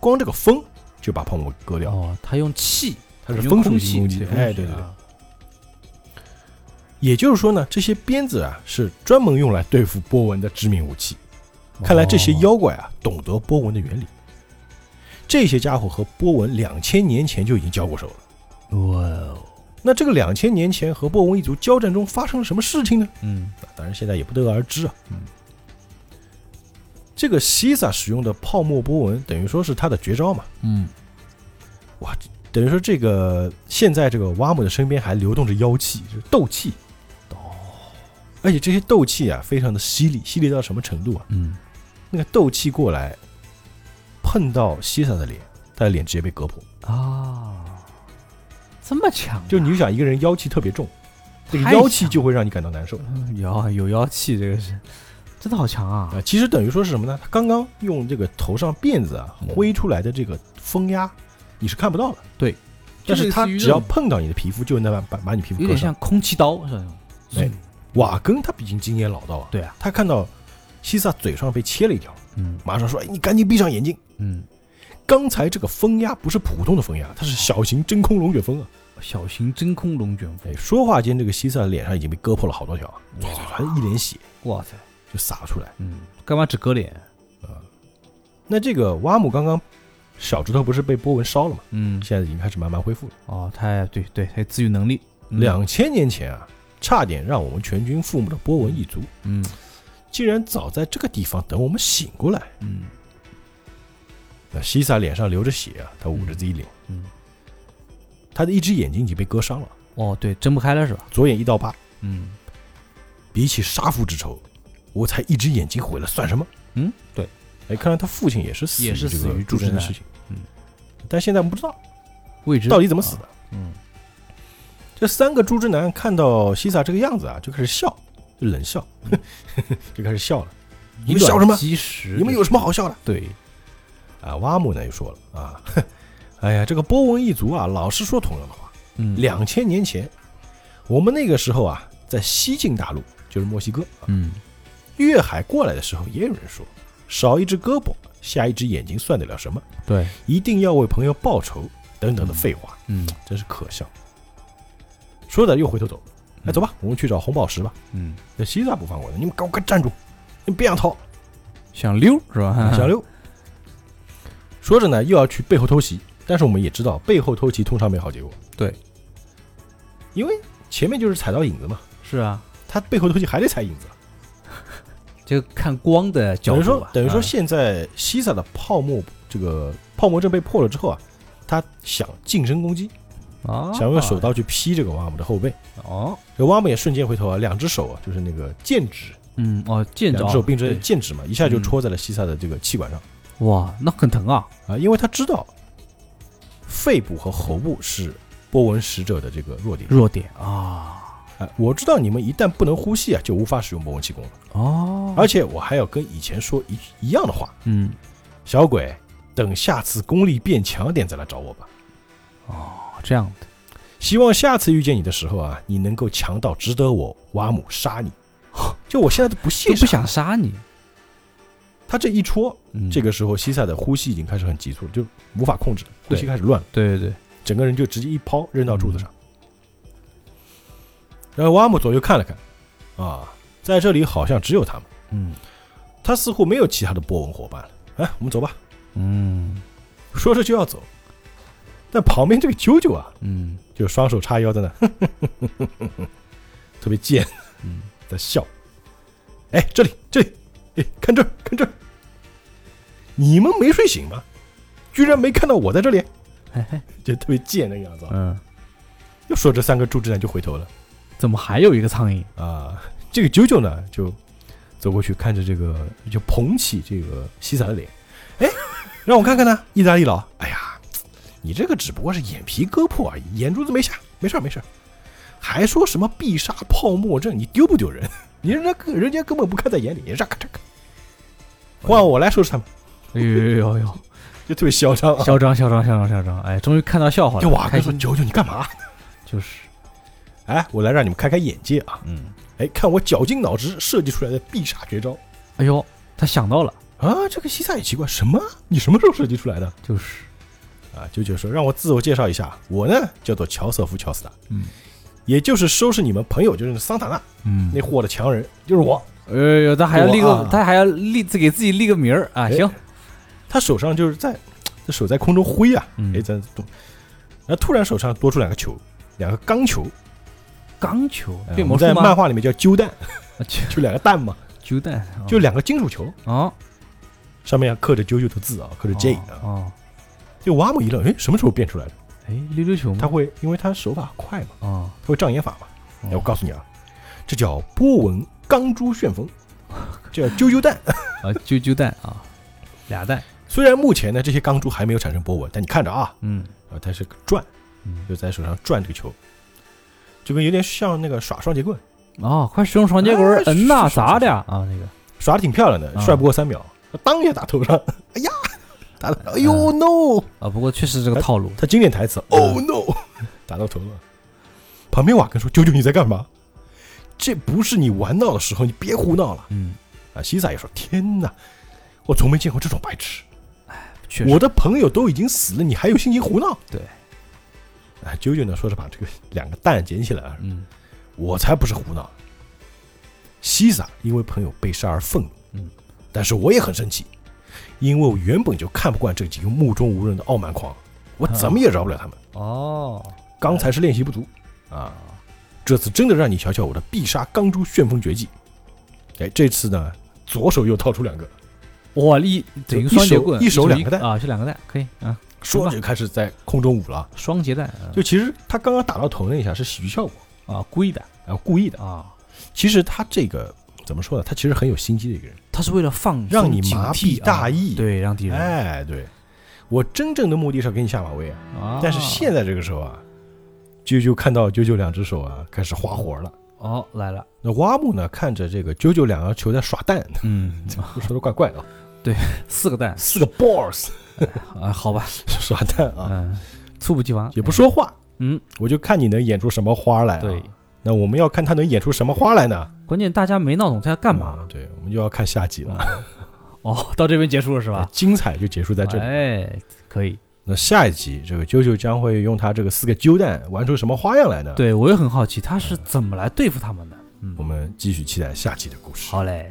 光这个风就把泡沫割掉。哦，它用气，它是风属性攻击，哎，对对对。啊也就是说呢，这些鞭子啊是专门用来对付波纹的致命武器。看来这些哦妖怪啊懂得波纹的原理，这些家伙和波纹两千年前就已经交过手了。哇哦，那这个两千年前和波纹一族交战中发生了什么事情呢？嗯那当然现在也不得而知啊。嗯，这个西萨使用的泡沫波纹，等于说是他的绝招嘛。嗯，哇等于说这个现在这个瓦姆的身边还流动着妖气，就是斗气。哦，而且这些斗气啊，非常的犀利，犀利到什么程度啊？嗯，那个斗气过来，碰到西萨的脸，他的脸直接被割破。啊，这么强啊，就你就想一个人妖气特别重，这个妖气就会让你感到难受。嗯有啊有妖气，这个是真的好强啊啊，！其实等于说是什么呢？他刚刚用这个头上辫子啊嗯挥出来的这个风压，你是看不到的。对，但是他只要碰到你的皮肤，就能把把把你皮肤割伤有点像。空气刀是吧？哎瓦根他毕竟经验老道啊，对啊，他看到西萨嘴上被切了一条，嗯。马上说：“哎，你赶紧闭上眼睛。嗯，刚才这个风压不是普通的风压，它是小型真空龙卷风啊！小型真空龙卷风，哎，说话间，这个西萨脸上已经被割破了好多条啊，还一脸血。哇塞，就洒了出来。嗯，干嘛只割脸？啊。那这个瓦姆刚刚小指头不是被波纹烧了吗？嗯，现在已经开始慢慢恢复了。哦，他对对，他有自愈能力，嗯。两千年前啊，差点让我们全军覆没的波纹一族，嗯竟然早在这个地方等我们醒过来。嗯那西萨脸上流着血啊，他捂着自己脸，嗯，他的一只眼睛已经被割伤了，哦，对，睁不开了是吧？左眼一刀疤。嗯比起杀父之仇，我才一只眼睛毁了算什么？嗯，对，哎，看来他父亲也是死也是这个死于朱之南朱之南的事情。嗯，但现在我们不知道未知到底怎么死的。嗯这三个猪之男看到西萨这个样子啊，就开始笑，就冷笑，[LAUGHS] 就开始笑了。你们笑什么你们有什么好笑的？对？啊，蛙木呢又说了啊，[LAUGHS] 哎呀，这个波纹一族啊，老是说同样的话。嗯，两千年前，我们那个时候啊，在西晋大陆，就是墨西哥，啊嗯越海过来的时候，也有人说，少一只胳膊，下一只眼睛算得了什么？对，一定要为朋友报仇，等等的废话，嗯真是可笑。说着又回头走，哎，走吧，我们去找红宝石吧。嗯，这西萨不放过的，你们赶快站住，你们别想逃，想溜是吧？想溜。说着呢，又要去背后偷袭，但是我们也知道，背后偷袭通常没好结果。对，因为前面就是踩到影子嘛，是啊，他背后偷袭还得踩影子。[LAUGHS] 就看光的角等于说度，等于说啊现在西萨的泡沫这个泡沫阵被破了之后啊，他想近身攻击，啊，想用手刀去劈这个瓦姆的后背。哦，这瓦姆也瞬间回头啊，两只手啊，就是那个剑指，嗯哦，剑指两只手并着剑指嘛，一下就嗯戳在了西萨的这个气管上。哇，那很疼啊，啊，因为他知道肺部和喉部是波纹使者的这个弱点。弱点啊，啊，我知道你们一旦不能呼吸啊，就无法使用波纹气功了。哦，而且我还要跟以前说一一样的话，嗯，小鬼，等下次功力变强点再来找我吧。哦，这样的，希望下次遇见你的时候啊，你能够强到值得我瓦姆杀你。[LAUGHS] 就我现在都不屑不想杀你，他这一戳，嗯，这个时候西塞的呼吸已经开始很急促了，就无法控制，呼吸开始乱了，对对对，整个人就直接一抛扔到柱子上。然后瓦姆左右看了看，啊，在这里好像只有他们，嗯。他似乎没有其他的波纹伙伴了。哎，我们走吧。嗯。说着就要走，但旁边这个啾啾啊，嗯就双手叉腰在那，[LAUGHS] 特别贱，嗯，在笑。哎，这里这里，哎，看这儿看这儿，你们没睡醒吗？居然没看到我在这里，就特别贱那个样子啊。嗯，又说这三个猪之男就回头了怎么还有一个苍蝇？啊。这个啾啾呢，就走过去看着这个，就捧起这个西萨的脸，哎，让我看看呢，意大利佬。哎呀，你这个只不过是眼皮割破而已，眼珠子没瞎，没事儿没事儿。还说什么必杀泡沫阵，你丢不丢人？你人家根人家根本不看在眼里，你让咔嚓咔，换我来收拾他们，哎呦呦呦，[LAUGHS] 就特别嚣张啊！嚣张嚣张嚣张嚣张！哎，终于看到笑话了，就瓦哥说：“开心九九，你干嘛？[LAUGHS] 就是，哎，我来让你们开开眼界啊！嗯，哎，看我绞尽脑汁设计出来的必杀绝招哎呦，他想到了，啊！这个西萨也奇怪，什么？你什么时候设计出来的？就是，啊，九九说让我自我介绍一下，我呢叫做乔瑟夫·乔斯达，嗯也就是收拾你们朋友，就是桑塔纳嗯那货的强人，就是我。哎呦，他还要立个，啊他还要立自给自己立个名儿啊！哎行，他手上就是在，这手在空中挥啊，嗯哎，在动，然后突然手上多出两个球，两个钢球，钢球哎我在变魔术吗？漫画里面叫揪弹，啊球就两个蛋嘛，[LAUGHS] 揪蛋，就两个金属球，哦上面刻着啾啾的字啊，刻着 J 啊。哦，就瓦姆一愣，哎，什么时候变出来的？哎，溜溜球吗？他会，因为他手法快嘛，哦，他会障眼法嘛。哎，我哦告诉你啊，这叫波纹钢珠旋风，[LAUGHS] 这叫啾啾蛋。[LAUGHS] 啊，啾啾蛋啊，俩蛋，虽然目前呢这些钢珠还没有产生波纹，但你看着啊，嗯啊，它是转，嗯，就在手上转这个球，就跟有点像那个耍双截棍，哦，快使用双截棍嗯哎呐，是是咋的？啊，那个，耍的挺漂亮的，啊帅不过三秒，当一下打头上，哎呀，打到，哎呦嗯 no，啊，不过确实这个套路，他经典台词，Oh no，[LAUGHS] 打到头了。旁边瓦根说：“啾啾你在干嘛？这不是你玩闹的时候，你别胡闹了。嗯，”啊，西萨也说：“天哪，我从没见过这种白痴。确实，我的朋友都已经死了，你还有心情胡闹？”对。啊，啾啾呢说是把这个两个蛋捡起来啊，嗯我才不是胡闹。西萨因为朋友被杀而愤怒，嗯，但是我也很生气，因为我原本就看不惯这几个目中无人的傲慢狂，我怎么也饶不了他们。哦，刚才是练习不足。啊，这次真的让你瞧瞧我的必杀钢珠旋风绝技。哎，这次呢，左手又掏出两个，哇，一等于双节棍，一手手两个蛋啊，是两个蛋，可以啊，说着就开始在空中舞了。双节蛋啊就其实他刚刚打到头那一下是喜剧效果，啊，故意的。啊故意的。啊，其实他这个怎么说呢？他其实很有心机的一个人。他是为了放让你麻痹大意。对，让敌人。哎，对，我真正的目的是要给你下马威啊。啊，但是现在这个时候啊，啾啾看到啾啾两只手啊开始花活了，哦，来了，那蛙木呢，看着这个啾啾两个球在耍蛋，嗯，[LAUGHS] 说的怪怪的。对，四个蛋。四个 balls 啊，好吧，耍蛋啊，嗯，猝不及防，也不说话，嗯，我就看你能演出什么花来、啊。对，那我们要看他能演出什么花来呢？关键大家没闹懂他要干嘛嗯对，我们就要看下集了，[LAUGHS] 哦，到这边结束了是吧？[LAUGHS] 精彩就结束在这里。哎，可以，那下一集，这个啾啾将会用他这个四个揪蛋玩出什么花样来呢？，对我也很好奇他是怎么来对付他们的。嗯我，们继续期待下集的故事。好嘞。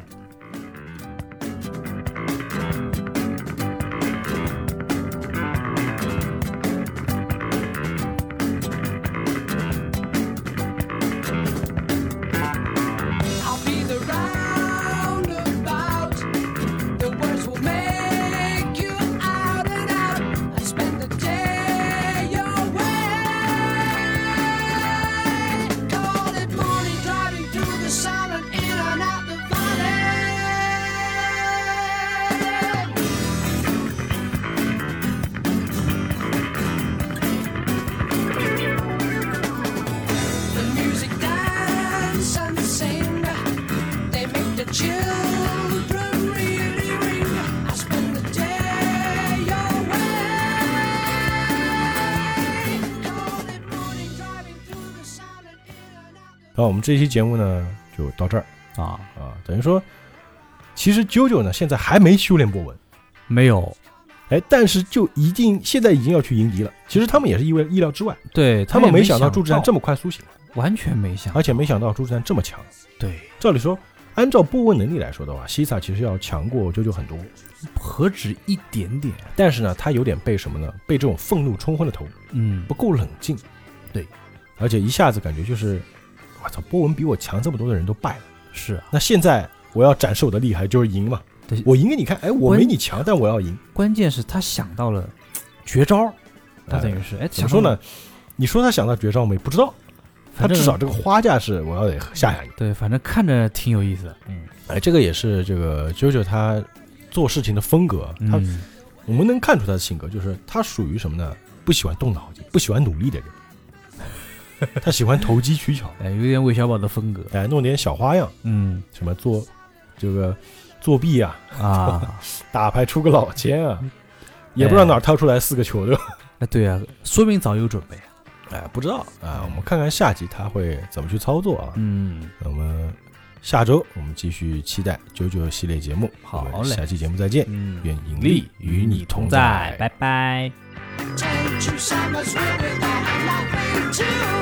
我们这期节目呢就到这儿。啊，啊，等于说，其实啾啾呢现在还没修炼波纹，没有，哎，但是就已经现在已经要去迎敌了。其实他们也是意外意料之外，对他们没想到朱志丹这么么快苏醒，完全没想，而且没想到朱志丹这么强。对，照理说，按照波纹能力来说的话，西萨其实要强过啾啾很多，何止一点点，但是呢，他有点被什么呢？被这种愤怒冲昏了头，嗯。不，够冷静。对，而且一下子感觉就是，我操，波纹比我强这么多的人都败了。是啊，那现在我要展示我的厉害，就是赢嘛对。我赢给你看，哎，我没你强，但我要赢。关键是他想到了绝招，他哎等于是哎，怎么说呢？你说他想到绝招没？不知道，他至少这个花架是我要得吓吓你。对，反正看着挺有意思的，嗯，哎，这个也是这个啾啾他做事情的风格，他嗯我们能看出他的性格，就是他属于什么呢？不喜欢动脑筋，不喜欢努力的人，[LAUGHS] 他喜欢投机取巧，哎，有点韦小宝的风格，哎，弄点小花样，嗯。什么做这个作弊啊，啊，[LAUGHS] 打牌出个老千啊，也不知道哪儿掏出来四个球的，[LAUGHS] 哎，对啊，说明早有准备，哎，不知道。啊。我们看看下集他会怎么去操作啊。嗯，那么下周我们继续期待九九系列节目，好嘞。下期节目再见，嗯。愿盈利与你同在，拜拜。Take two summers with without nothing to